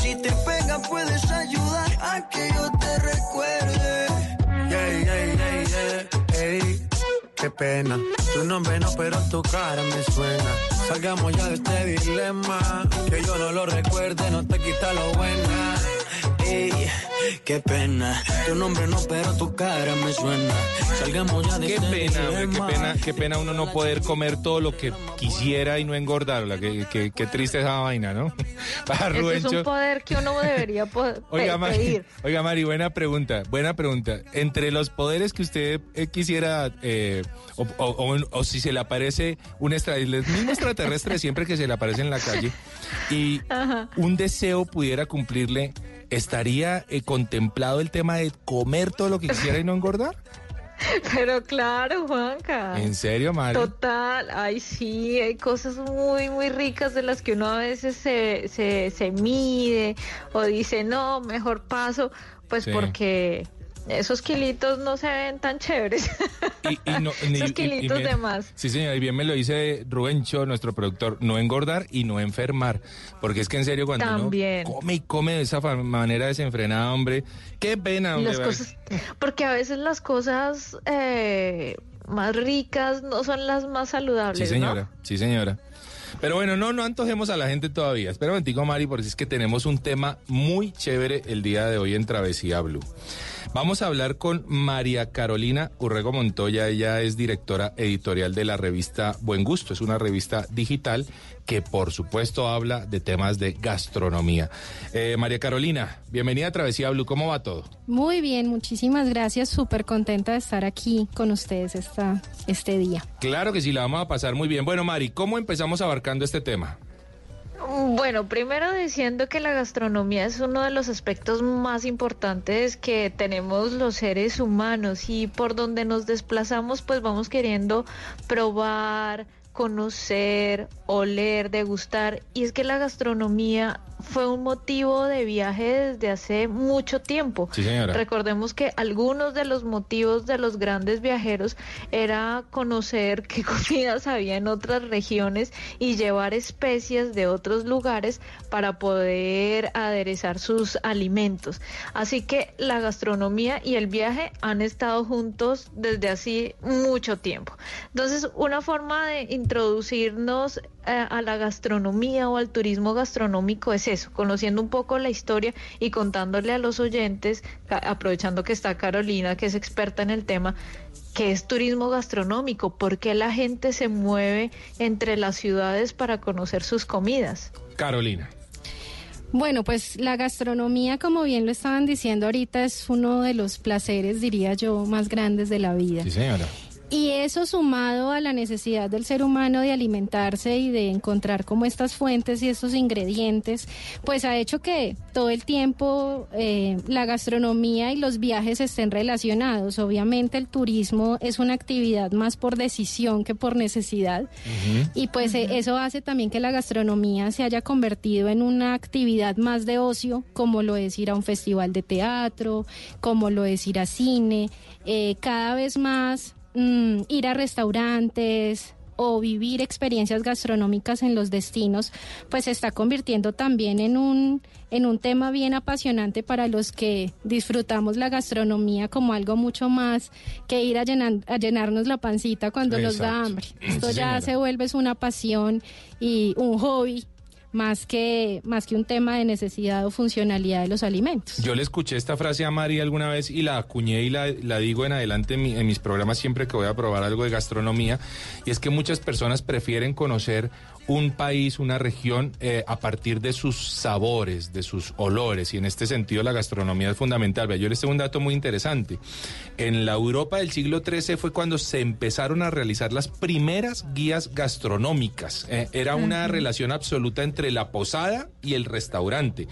Si te pegas puedes ayudar a que yo te recuerde. Yeah, yeah, yeah, yeah. Ey, qué pena. Tu nombre no, pero tu cara me suena. Salgamos ya de este dilema. Que yo no lo recuerde, no te quita lo buena. Ey, qué pena. Tu nombre no, pero tu cara me suena. Salgamos ya de Qué este pena, hombre, qué pena, qué pena uno no poder comer todo lo que quisiera y no engordarla. Qué, qué, qué triste esa vaina, ¿no? Para Ese es Rubencho. un poder que uno debería po- pe- Oiga, Mari, pedir. oiga, Mari, buena pregunta, buena pregunta. Entre los poderes que usted eh, quisiera, eh, o, o- o- o si se le aparece un extra, el mismo extraterrestre siempre que se le aparece en la calle, y Ajá. un deseo pudiera cumplirle, ¿estaría eh, contemplado el tema de comer todo lo que quisiera y no engordar? Pero claro, Juanca. ¿En serio, Mari? Total, ay sí, hay cosas muy, muy ricas de las que uno a veces se, se, se mide o dice, no, mejor paso, pues Sí. porque esos kilitos no se ven tan chéveres. Y, y no- ni- Esos y- y kilitos bien- de más. Sí, señor, y bien me lo dice Rubencho, nuestro productor, no engordar y no enfermar. Porque es que en serio, cuando También. uno come y come de esa manera desenfrenada, hombre, qué pena, hombre. Las cosas, porque a veces las cosas eh, más ricas no son las más saludables, Sí, señora, ¿no? sí, señora. Pero bueno, no, no antojemos a la gente todavía. Espera un momentico, Mari, porque es que tenemos un tema muy chévere el día de hoy en Travesía Blue. Vamos a hablar con María Carolina Urrego Montoya. Ella es directora editorial de la revista Buen Gusto. Es una revista digital que, por supuesto, habla de temas de gastronomía. Eh, María Carolina, bienvenida a Travesía Blue. ¿Cómo va todo? Muy bien, muchísimas gracias. Súper contenta de estar aquí con ustedes esta, este día. Claro que sí, la vamos a pasar muy bien. Bueno, Mari, ¿cómo empezamos abarcando este tema? Bueno, primero diciendo que la gastronomía es uno de los aspectos más importantes que tenemos los seres humanos y por donde nos desplazamos pues vamos queriendo probar, conocer, oler, degustar y es que la gastronomía fue un motivo de viaje desde hace mucho tiempo. Sí, señora. Recordemos que algunos de los motivos de los grandes viajeros era conocer qué comidas había en otras regiones y llevar especias de otros lugares para poder aderezar sus alimentos. Así que la gastronomía y el viaje han estado juntos desde así mucho tiempo. Entonces, una forma de introducirnos eh, a la gastronomía o al turismo gastronómico es eso, conociendo un poco la historia y contándole a los oyentes, aprovechando que está Carolina, que es experta en el tema, que es turismo gastronómico, por qué la gente se mueve entre las ciudades para conocer sus comidas. Carolina. Bueno, pues la gastronomía, como bien lo estaban diciendo ahorita, es uno de los placeres, diría yo, más grandes de la vida. Sí, señora. Y eso sumado a la necesidad del ser humano de alimentarse y de encontrar como estas fuentes y estos ingredientes, pues ha hecho que todo el tiempo eh, la gastronomía y los viajes estén relacionados. Obviamente el turismo es una actividad más por decisión que por necesidad. Y pues eh, eso hace también que la gastronomía se haya convertido en una actividad más de ocio, como lo es ir a un festival de teatro, como lo es ir a cine, eh, cada vez más mm, ir a restaurantes o vivir experiencias gastronómicas en los destinos, pues se está convirtiendo también en un en un tema bien apasionante para los que disfrutamos la gastronomía como algo mucho más que ir a, llenar- a llenarnos la pancita cuando nos da hambre. Esto Sí, ya señora. se vuelve una pasión y un hobby más que más que un tema de necesidad o funcionalidad de los alimentos. Yo le escuché esta frase a Mari alguna vez y la acuñé y la, la digo en adelante en, mi- en mis programas siempre que voy a probar algo de gastronomía. Y es que muchas personas prefieren conocer un país, una región, eh, a partir de sus sabores, de sus olores. Y en este sentido la gastronomía es fundamental. Yo les tengo un dato muy interesante. En la Europa del siglo XIII fue cuando se empezaron a realizar las primeras guías gastronómicas. Eh, era una relación absoluta entre la posada y el restaurante.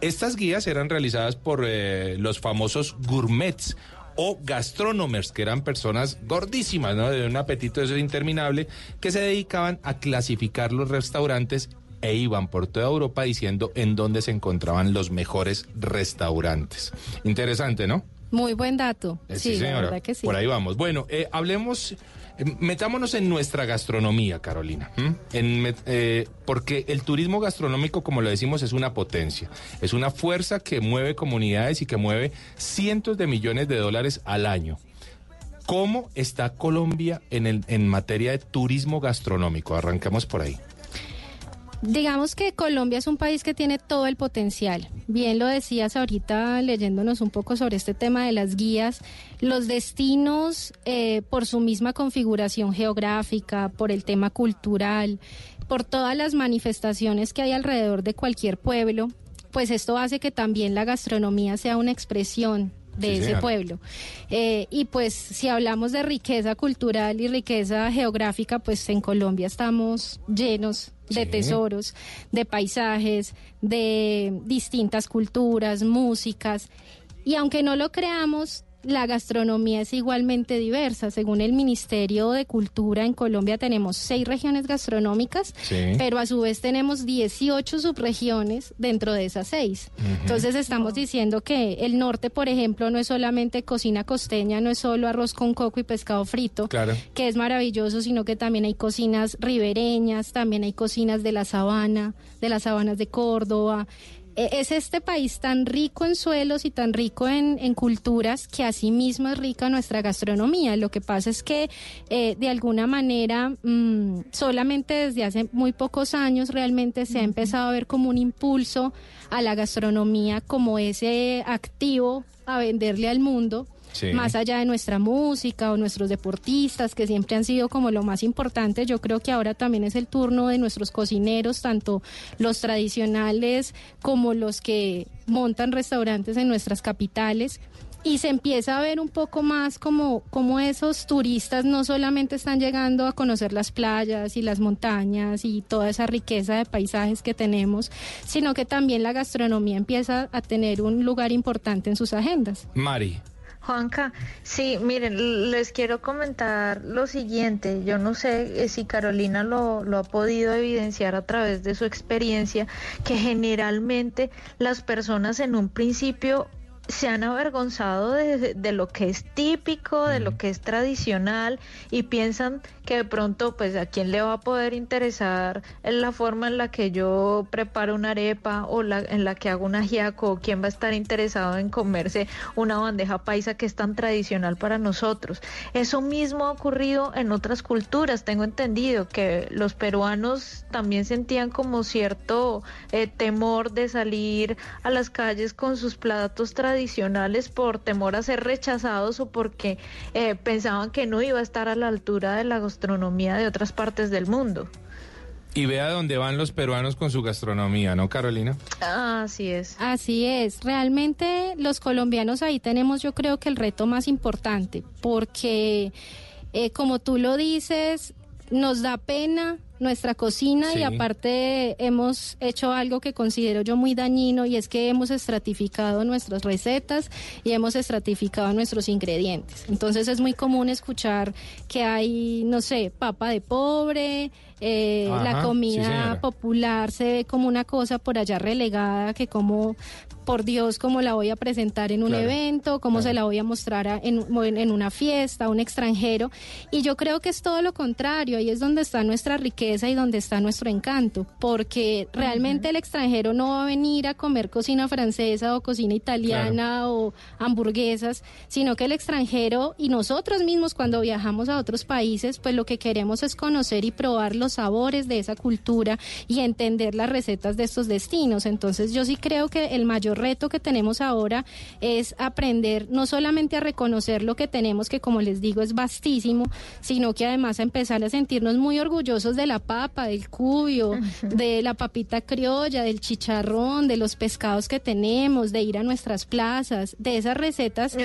Estas guías eran realizadas por eh, los famosos gourmets o gastrónomers, que eran personas gordísimas, ¿no? De un apetito eso interminable, que se dedicaban a clasificar los restaurantes e iban por toda Europa diciendo en dónde se encontraban los mejores restaurantes. Interesante, ¿no? Muy buen dato. Eh, sí, la señora. verdad que sí. Por ahí vamos. Bueno, eh, hablemos, metámonos en nuestra gastronomía, Carolina. eh, porque el turismo gastronómico, como lo decimos, es una potencia. Es una fuerza que mueve comunidades y que mueve cientos de millones de dólares al año. ¿Cómo está Colombia en, en materia de turismo gastronómico? Arrancamos por ahí. Digamos que Colombia es un país que tiene todo el potencial. Bien lo decías ahorita leyéndonos un poco sobre este tema de las guías. Los destinos, eh, por su misma configuración geográfica, por el tema cultural, por todas las manifestaciones que hay alrededor de cualquier pueblo, pues esto hace que también la gastronomía sea una expresión de Sí, ese señora. pueblo. Eh, y pues si hablamos de riqueza cultural y riqueza geográfica, pues en Colombia estamos llenos de Sí. tesoros, de paisajes, de distintas culturas, músicas. Y aunque no lo creamos, la gastronomía es igualmente diversa. Según el Ministerio de Cultura, en Colombia tenemos seis regiones gastronómicas, Sí. pero a su vez tenemos 18 subregiones dentro de esas seis. Entonces estamos diciendo que el norte, por ejemplo, no es solamente cocina costeña, no es solo arroz con coco y pescado frito, Claro. que es maravilloso, sino que también hay cocinas ribereñas, también hay cocinas de la sabana, de las sabanas de Córdoba. E- Es este país tan rico en suelos y tan rico en, en culturas que asimismo es rica nuestra gastronomía. Lo que pasa es que eh, de alguna manera mm, solamente desde hace muy pocos años realmente se ha empezado a ver como un impulso a la gastronomía como ese activo a venderle al mundo. Sí. Más allá de nuestra música o nuestros deportistas, que siempre han sido como lo más importante, yo creo que ahora también es el turno de nuestros cocineros, tanto los tradicionales como los que montan restaurantes en nuestras capitales. Y se empieza a ver un poco más como, como esos turistas no solamente están llegando a conocer las playas y las montañas y toda esa riqueza de paisajes que tenemos, sino que también la gastronomía empieza a tener un lugar importante en sus agendas. Mari. Juanca, sí, miren, les quiero comentar lo siguiente. Yo no sé eh, si Carolina lo, lo ha podido evidenciar a través de su experiencia, que generalmente las personas en un principio se han avergonzado de, de lo que es típico, de lo que es tradicional y piensan que de pronto, pues, a quién le va a poder interesar en la forma en la que yo preparo una arepa o la, en la que hago un ajiaco, o quién va a estar interesado en comerse una bandeja paisa que es tan tradicional para nosotros. Eso mismo ha ocurrido en otras culturas. Tengo entendido que los peruanos también sentían como cierto eh, temor de salir a las calles con sus platos tradicionales por temor a ser rechazados o porque eh, pensaban que no iba a estar a la altura de la gastronomía de otras partes del mundo. Y vea dónde van los peruanos con su gastronomía, ¿no, Carolina? Ah, así es. Así es. Realmente los colombianos ahí tenemos yo creo que el reto más importante, porque eh, como tú lo dices, nos da pena nuestra cocina y aparte hemos hecho algo que considero yo muy dañino y es que hemos estratificado nuestras recetas y hemos estratificado nuestros ingredientes. Entonces es muy común escuchar que hay, no sé, papa de pobre, eh, Ajá, la comida popular se ve como una cosa por allá relegada que como por Dios cómo la voy a presentar en un Claro, evento, cómo se la voy a mostrar a- en, en- en una fiesta, a un extranjero. Y yo creo que es todo lo contrario, ahí es donde está nuestra riqueza y donde está nuestro encanto, porque realmente el extranjero no va a venir a comer cocina francesa o cocina italiana o hamburguesas, sino que el extranjero y nosotros mismos cuando viajamos a otros países, pues lo que queremos es conocer y probar los sabores de esa cultura y entender las recetas de estos destinos. Entonces yo sí creo que el mayor reto que tenemos ahora es aprender no solamente a reconocer lo que tenemos, que como les digo es vastísimo, sino que además a empezar a sentirnos muy orgullosos de la papa, del cubio, de la papita criolla, del chicharrón, de los pescados que tenemos, de ir a nuestras plazas, de esas recetas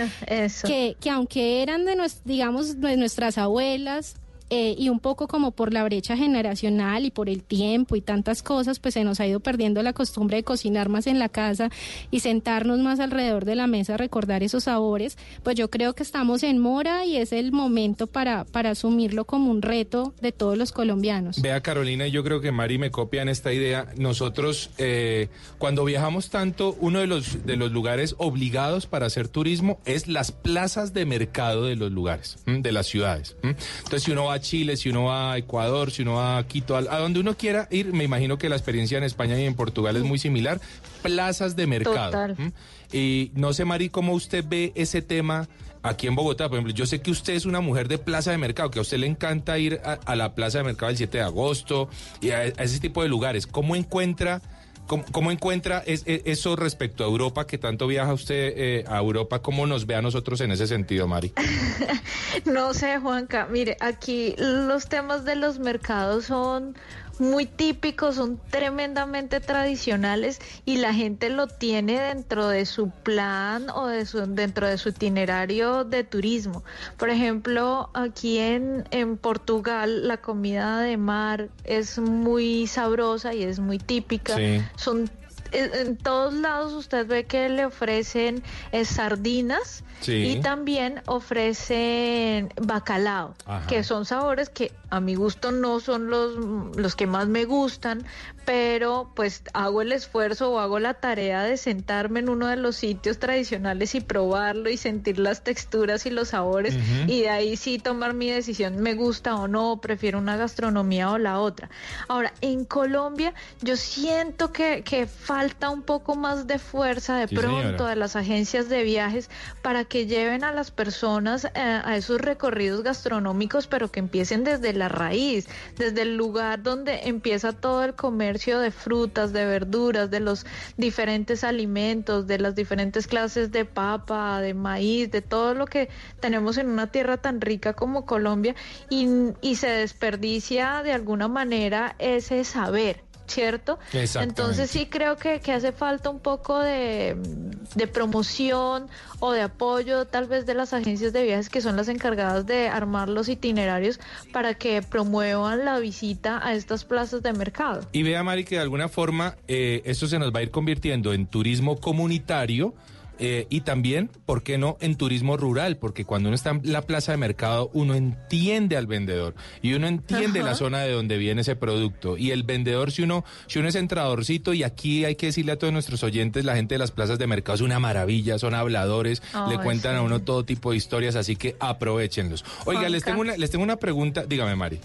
que, que aunque eran de nues- digamos de nuestras abuelas eh, y un poco como por la brecha generacional y por el tiempo y tantas cosas, pues se nos ha ido perdiendo la costumbre de cocinar más en la casa y sentarnos más alrededor de la mesa a recordar esos sabores, pues yo creo que estamos en mora y es el momento para, para asumirlo como un reto de todos los colombianos. Vea Carolina, yo creo que Mari me copia en esta idea. Nosotros, eh, cuando viajamos tanto, uno de los, de los lugares obligados para hacer turismo es las plazas de mercado de los lugares, de las ciudades. Entonces, si uno va a Chile, si uno va a Ecuador, si uno va a Quito, a, a donde uno quiera ir, me imagino que la experiencia en España y en Portugal es muy similar, plazas de mercado. Y no sé, Mari, cómo usted ve ese tema aquí en Bogotá. Por ejemplo, yo sé que usted es una mujer de plaza de mercado, que a usted le encanta ir a, a la plaza de mercado el 7 de agosto y a, a ese tipo de lugares. ¿Cómo encuentra... ¿Cómo, encuentra es- es- eso respecto a Europa, que tanto viaja usted eh, a Europa? ¿Cómo nos ve a nosotros en ese sentido, Mari? No sé, Juanca. Mire, aquí los temas de los mercados son muy típicos, son tremendamente tradicionales y la gente lo tiene dentro de su plan o de su, dentro de su itinerario de turismo. Por ejemplo, aquí en, en Portugal la comida de mar es muy sabrosa y es muy típica. Sí. Son en todos lados usted ve que le ofrecen eh, sardinas Sí. y también ofrecen bacalao, Ajá. que son sabores que a mi gusto no son los, los que más me gustan, pero pues hago el esfuerzo o hago la tarea de sentarme en uno de los sitios tradicionales y probarlo y sentir las texturas y los sabores y de ahí sí tomar mi decisión, me gusta o no, prefiero una gastronomía o la otra. Ahora, en Colombia yo siento que, que falta un poco más de fuerza de Sí, pronto señora. de las agencias de viajes para que lleven a las personas eh, a esos recorridos gastronómicos, pero que empiecen desde la raíz, desde el lugar donde empieza todo el comercio de frutas, de verduras, de los diferentes alimentos, de las diferentes clases de papa, de maíz, de todo lo que tenemos en una tierra tan rica como Colombia y, y se desperdicia de alguna manera ese saber. ¿Cierto? Entonces sí creo que, que hace falta un poco de, de promoción o de apoyo tal vez de las agencias de viajes que son las encargadas de armar los itinerarios para que promuevan la visita a estas plazas de mercado. Y vea, Mari, que de alguna forma eh, esto se nos va a ir convirtiendo en turismo comunitario eh, y también, ¿por qué no?, en turismo rural, porque cuando uno está en la plaza de mercado, uno entiende al vendedor y uno entiende Ajá. la zona de donde viene ese producto. Y el vendedor, si uno, si uno es entradorcito, y aquí hay que decirle a todos nuestros oyentes, la gente de las plazas de mercado es una maravilla, son habladores, le cuentan a uno todo tipo de historias, así que aprovechenlos. Oiga, les Juanca. tengo, una, les tengo una pregunta, dígame, Mari.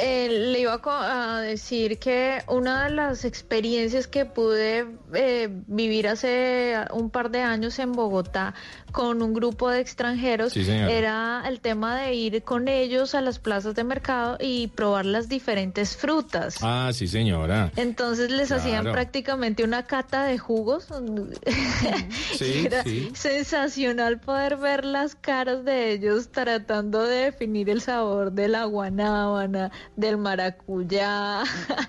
Eh, le iba a decir que una de las experiencias que pude eh, vivir hace un par de años en Bogotá con un grupo de extranjeros Sí, era el tema de ir con ellos a las plazas de mercado y probar las diferentes frutas. Ah, sí, señora. Entonces les hacían prácticamente una cata de jugos. Sí, Era sí. sensacional poder ver las caras de ellos tratando de definir el sabor de la guanábana, del maracuyá,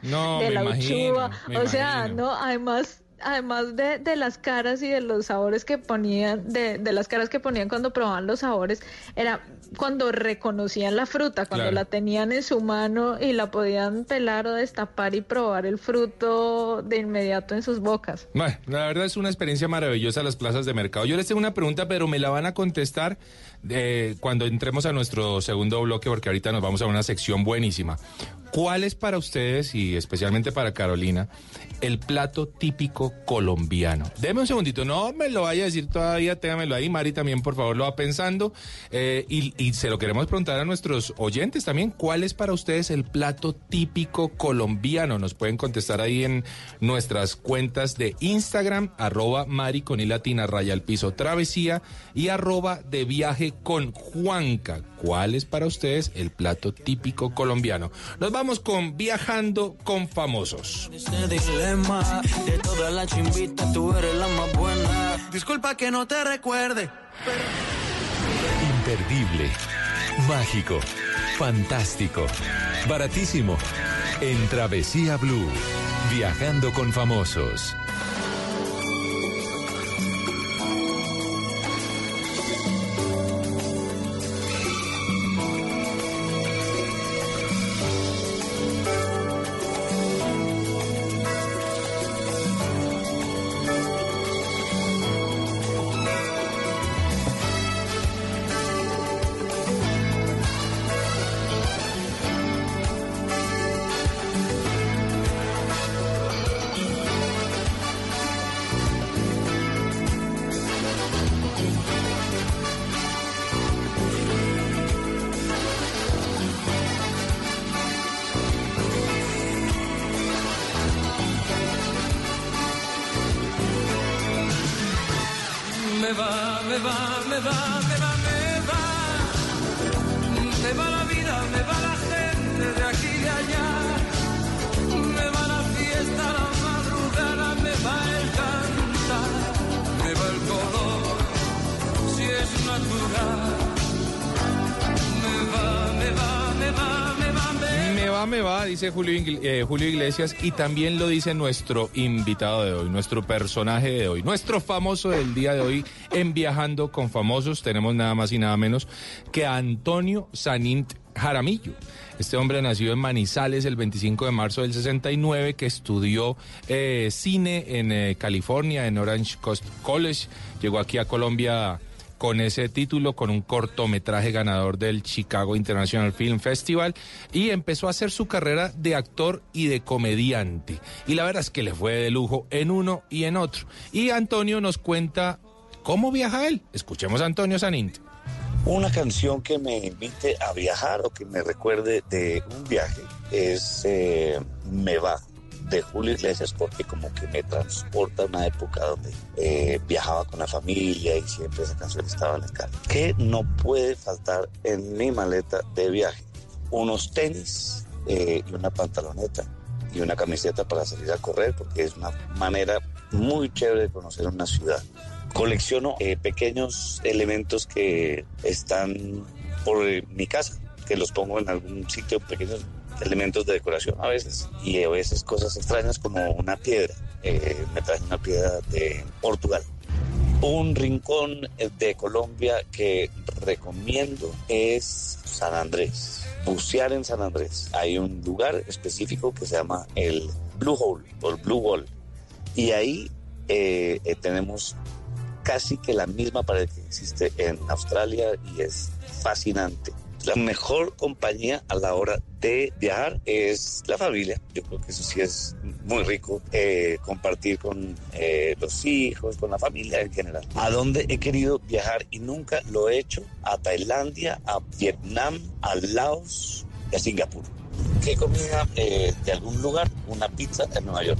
No, de la imagino, uchuva. O sea, no, además además de, de las caras y de los sabores que ponían, de, de las caras que ponían cuando probaban los sabores, era cuando reconocían la fruta, cuando Claro. la tenían en su mano y la podían pelar o destapar y probar el fruto de inmediato en sus bocas. Bueno, la verdad es una experiencia maravillosa las plazas de mercado. Yo les tengo una pregunta, pero me la van a contestar cuando entremos a nuestro segundo bloque, porque ahorita nos vamos a una sección buenísima. ¿Cuál es para ustedes, y especialmente para Carolina, el plato típico colombiano? Deme un segundito, no me lo vaya a decir todavía, téngamelo ahí. Mari también, por favor, lo va pensando. Eh, y, y se lo queremos preguntar a nuestros oyentes también. ¿Cuál es para ustedes el plato típico colombiano? Nos pueden contestar ahí en nuestras cuentas de Instagram, arroba Mari con i latina raya al piso travesía y arroba de viaje con Juanca. ¿Cuál es para ustedes el plato típico colombiano? Nos vamos con Viajando con Famosos. Ese dilema de todas las chimbitas, tú eres la más buena. Disculpa que no te recuerde. Imperdible, mágico, fantástico, baratísimo. En Travesía Blue, viajando con famosos. Va, eh, Julio Iglesias, y también lo dice nuestro invitado de hoy, nuestro personaje de hoy, nuestro famoso del día de hoy en Viajando con Famosos. Tenemos nada más y nada menos que Antonio Sanint Jaramillo. Este hombre nació en Manizales el 25 de marzo del 69, que estudió eh, cine en eh, California, en Orange Coast College. Llegó aquí a Colombia con ese título, con un cortometraje ganador del Chicago International Film Festival y empezó a hacer su carrera de actor y de comediante. Y la verdad es que le fue de lujo en uno y en otro. Y Antonio nos cuenta cómo viaja él. Escuchemos a Antonio Sanint. Una canción que me invite a viajar o que me recuerde de un viaje es eh, Me va de Julio Iglesias porque como que me transporta a una época donde eh, viajaba con la familia y siempre esa canción estaba en la cara. ¿Qué no puede faltar en mi maleta de viaje? Unos tenis eh, y una pantaloneta y una camiseta para salir a correr porque es una manera muy chévere de conocer una ciudad. Colecciono eh, pequeños elementos que están por eh, mi casa, que los pongo en algún sitio, pequeños elementos de decoración a veces, y a veces cosas extrañas como una piedra. Eh, me traje una piedra de Portugal. Un rincón de Colombia que recomiendo es San Andrés. Bucear en San Andrés. Hay un lugar específico que se llama el Blue Hole o el Blue Wall. Y ahí eh, eh, tenemos casi que la misma pared que existe en Australia y es fascinante. La mejor compañía a la hora de viajar es la familia. Yo creo que eso sí es muy rico, eh, compartir con eh, los hijos, con la familia en general. ¿A dónde he querido viajar y nunca lo he hecho? A Tailandia, a Vietnam, a Laos y a Singapur. ¿Qué comida eh, de algún lugar? Una pizza en Nueva York.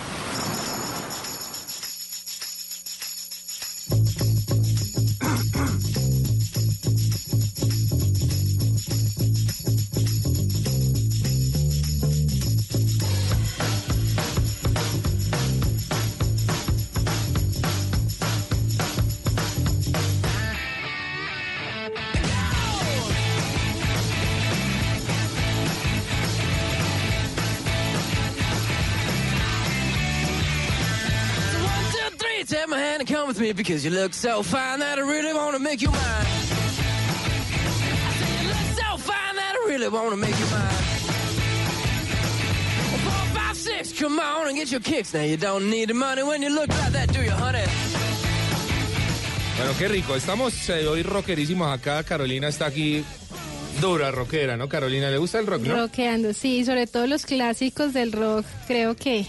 Me because you look so fine that I really want to make you mine. I say you look so fine that I really want to make you mine. Well, four, five, six, come on and get your kicks. Now you don't need the money when you look like that, do you, honey? Bueno, qué rico. Estamos eh, hoy rockerísimos acá. Carolina está aquí dura rockera, ¿no? Carolina, ¿le gusta el rock, no? Rockeando, sí, sobre todo los clásicos del rock, creo que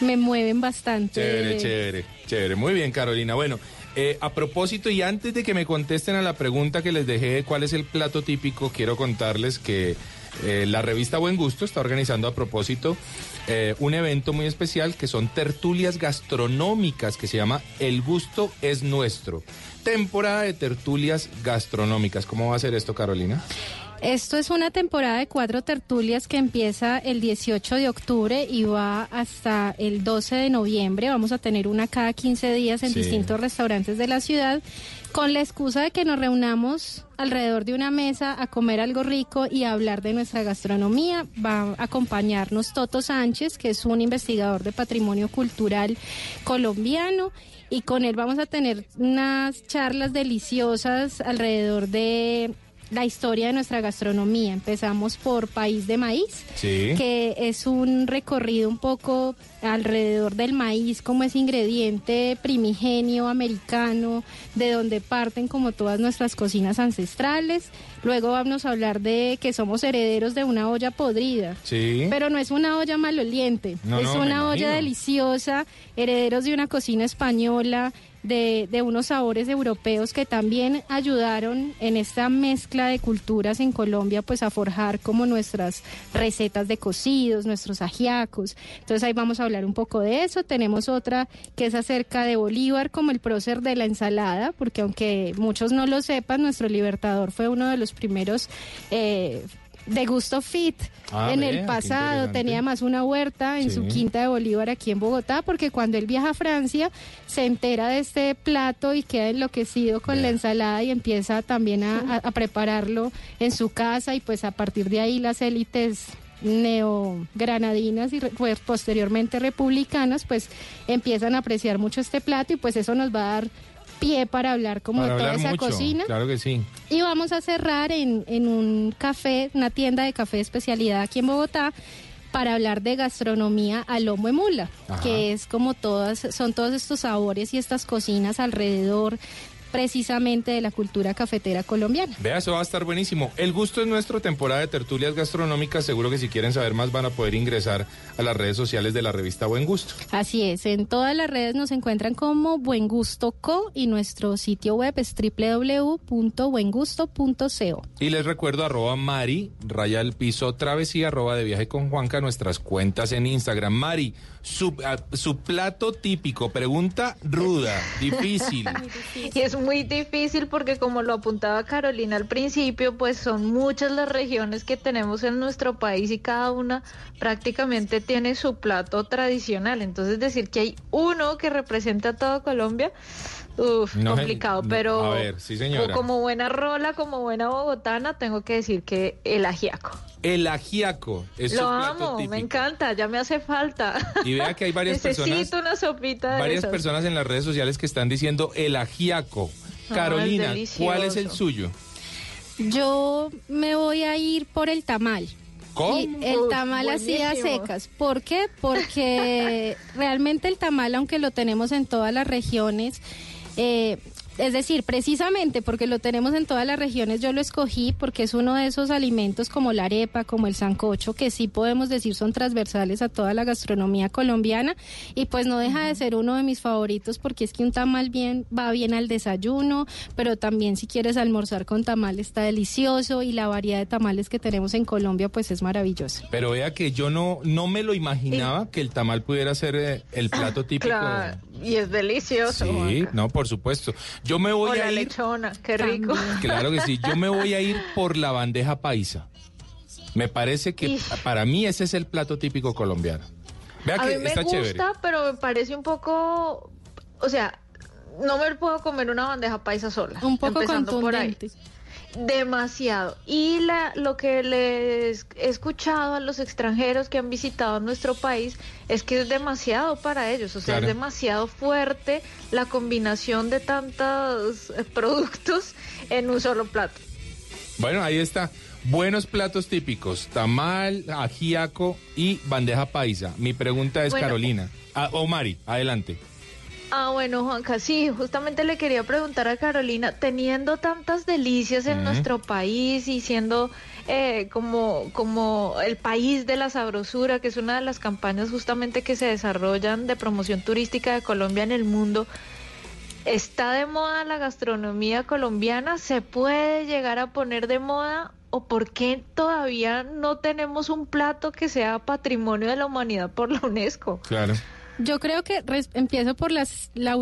me mueven bastante. Chévere, chévere, chévere. Muy bien, Carolina. Bueno, eh, a propósito, y antes de que me contesten a la pregunta que les dejé de cuál es el plato típico, quiero contarles que eh, la revista Buen Gusto está organizando a propósito eh, un evento muy especial que son tertulias gastronómicas que se llama El Gusto es Nuestro. Temporada de tertulias gastronómicas. ¿Cómo va a ser esto, Carolina? Esto es una temporada de cuatro tertulias que empieza el 18 de octubre y va hasta el 12 de noviembre. Vamos a tener una cada 15 días en Sí. distintos restaurantes de la ciudad con la excusa de que nos reunamos alrededor de una mesa a comer algo rico y a hablar de nuestra gastronomía. Va a acompañarnos Toto Sánchez, que es un investigador de patrimonio cultural colombiano. Y con él vamos a tener unas charlas deliciosas alrededor de la historia de nuestra gastronomía. Empezamos por País de Maíz, Sí. que es un recorrido un poco alrededor del maíz como ese ingrediente primigenio americano, de donde parten como todas nuestras cocinas ancestrales. Luego vamos a hablar de que somos herederos de una olla podrida. Sí. Pero no es una olla maloliente, No, es no, una olla deliciosa, herederos de una cocina española, de, unos sabores europeos que también ayudaron en esta mezcla de culturas en Colombia pues a forjar como nuestras recetas de cocidos, nuestros ajiacos. Entonces ahí vamos a hablar un poco de eso. Tenemos otra que es acerca de Bolívar como el prócer de la ensalada, porque aunque muchos no lo sepan, nuestro libertador fue uno de los primeros... eh, de gusto fit. Ah, en el pasado tenía más una huerta en su quinta de Bolívar aquí en Bogotá porque cuando él viaja a Francia se entera de este plato y queda enloquecido con la ensalada y empieza también a, prepararlo en su casa y pues a partir de ahí las élites neogranadinas y pues, posteriormente republicanas pues empiezan a apreciar mucho este plato y pues eso nos va a dar pie para hablar como Para de toda esa mucho, cocina Claro que sí. y vamos a cerrar en, en un café, una tienda de café de especialidad aquí en Bogotá para hablar de gastronomía a lomo de mula, Ajá. que es como todas, son todos estos sabores y estas cocinas alrededor precisamente de la cultura cafetera colombiana. Vea, eso va a estar buenísimo. El gusto es nuestro, temporada de tertulias gastronómicas. Seguro que si quieren saber más van a poder ingresar a las redes sociales de la revista Buen Gusto. Así es, en todas las redes nos encuentran como Buen Gusto Co y nuestro sitio web es www.buengusto.co. Y les recuerdo arroba Mari, raya el piso travesía, arroba de viaje con Juanca, nuestras cuentas en Instagram. Mari, su, ah, su plato típico, pregunta ruda, difícil. Y es muy difícil porque como lo apuntaba Carolina al principio, pues son muchas las regiones que tenemos en nuestro país y cada una prácticamente tiene su plato tradicional. Entonces decir que hay uno que representa a toda Colombia, uff, No, complicado. no, Pero a ver, sí, señora. como buena rola, como buena bogotana, tengo que decir que el ajiaco. El ajiaco es su lo plato amo, típico. me encanta, ya me hace falta. Y vea que hay varias Necesito personas, una sopita de varias esas. personas en las redes sociales que están diciendo el ajiaco. Ah, Carolina, es ¿cuál es el suyo? Yo me voy a ir por el tamal. ¿Cómo? Y el Uf, tamal así a secas. ¿Por qué? Porque realmente el tamal, aunque lo tenemos en todas las regiones, eh, es decir, precisamente porque lo tenemos en todas las regiones, yo lo escogí porque es uno de esos alimentos como la arepa, como el sancocho, que sí podemos decir son transversales a toda la gastronomía colombiana y pues no deja de ser uno de mis favoritos porque es que un tamal bien va bien al desayuno, pero también si quieres almorzar con tamal está delicioso y la variedad de tamales que tenemos en Colombia pues es maravillosa. Pero vea que yo no, no me lo imaginaba que el tamal pudiera ser eh, el plato típico. Claro, y es delicioso. Sí, Juanca. no, por supuesto. Yo me voy o la a ir. lechona, qué rico. Claro que sí, yo me voy a ir por la bandeja paisa. Me parece que para mí ese es el plato típico colombiano. Vea a que mí me está gusta, chévere. pero me parece un poco, o sea, no me puedo comer una bandeja paisa sola. Un poco empezando por ahí. Demasiado. Y la, lo que les he escuchado a los extranjeros que han visitado nuestro país es que es demasiado para ellos. O sea, Claro. es demasiado fuerte la combinación de tantos eh, productos en un solo plato. Bueno, ahí está. Buenos platos típicos, tamal, ajíaco y bandeja paisa. Mi pregunta es, Bueno. Carolina. Ah, o Mari, adelante. Ah, bueno, Juanca, sí, justamente le quería preguntar a Carolina, teniendo tantas delicias en nuestro país y siendo eh, como, como el país de la sabrosura, que es una de las campañas justamente que se desarrollan de promoción turística de Colombia en el mundo, ¿está de moda la gastronomía colombiana? ¿Se puede llegar a poner de moda? ¿O por qué todavía no tenemos un plato que sea patrimonio de la humanidad por la UNESCO? Claro. Yo creo que empiezo por las, la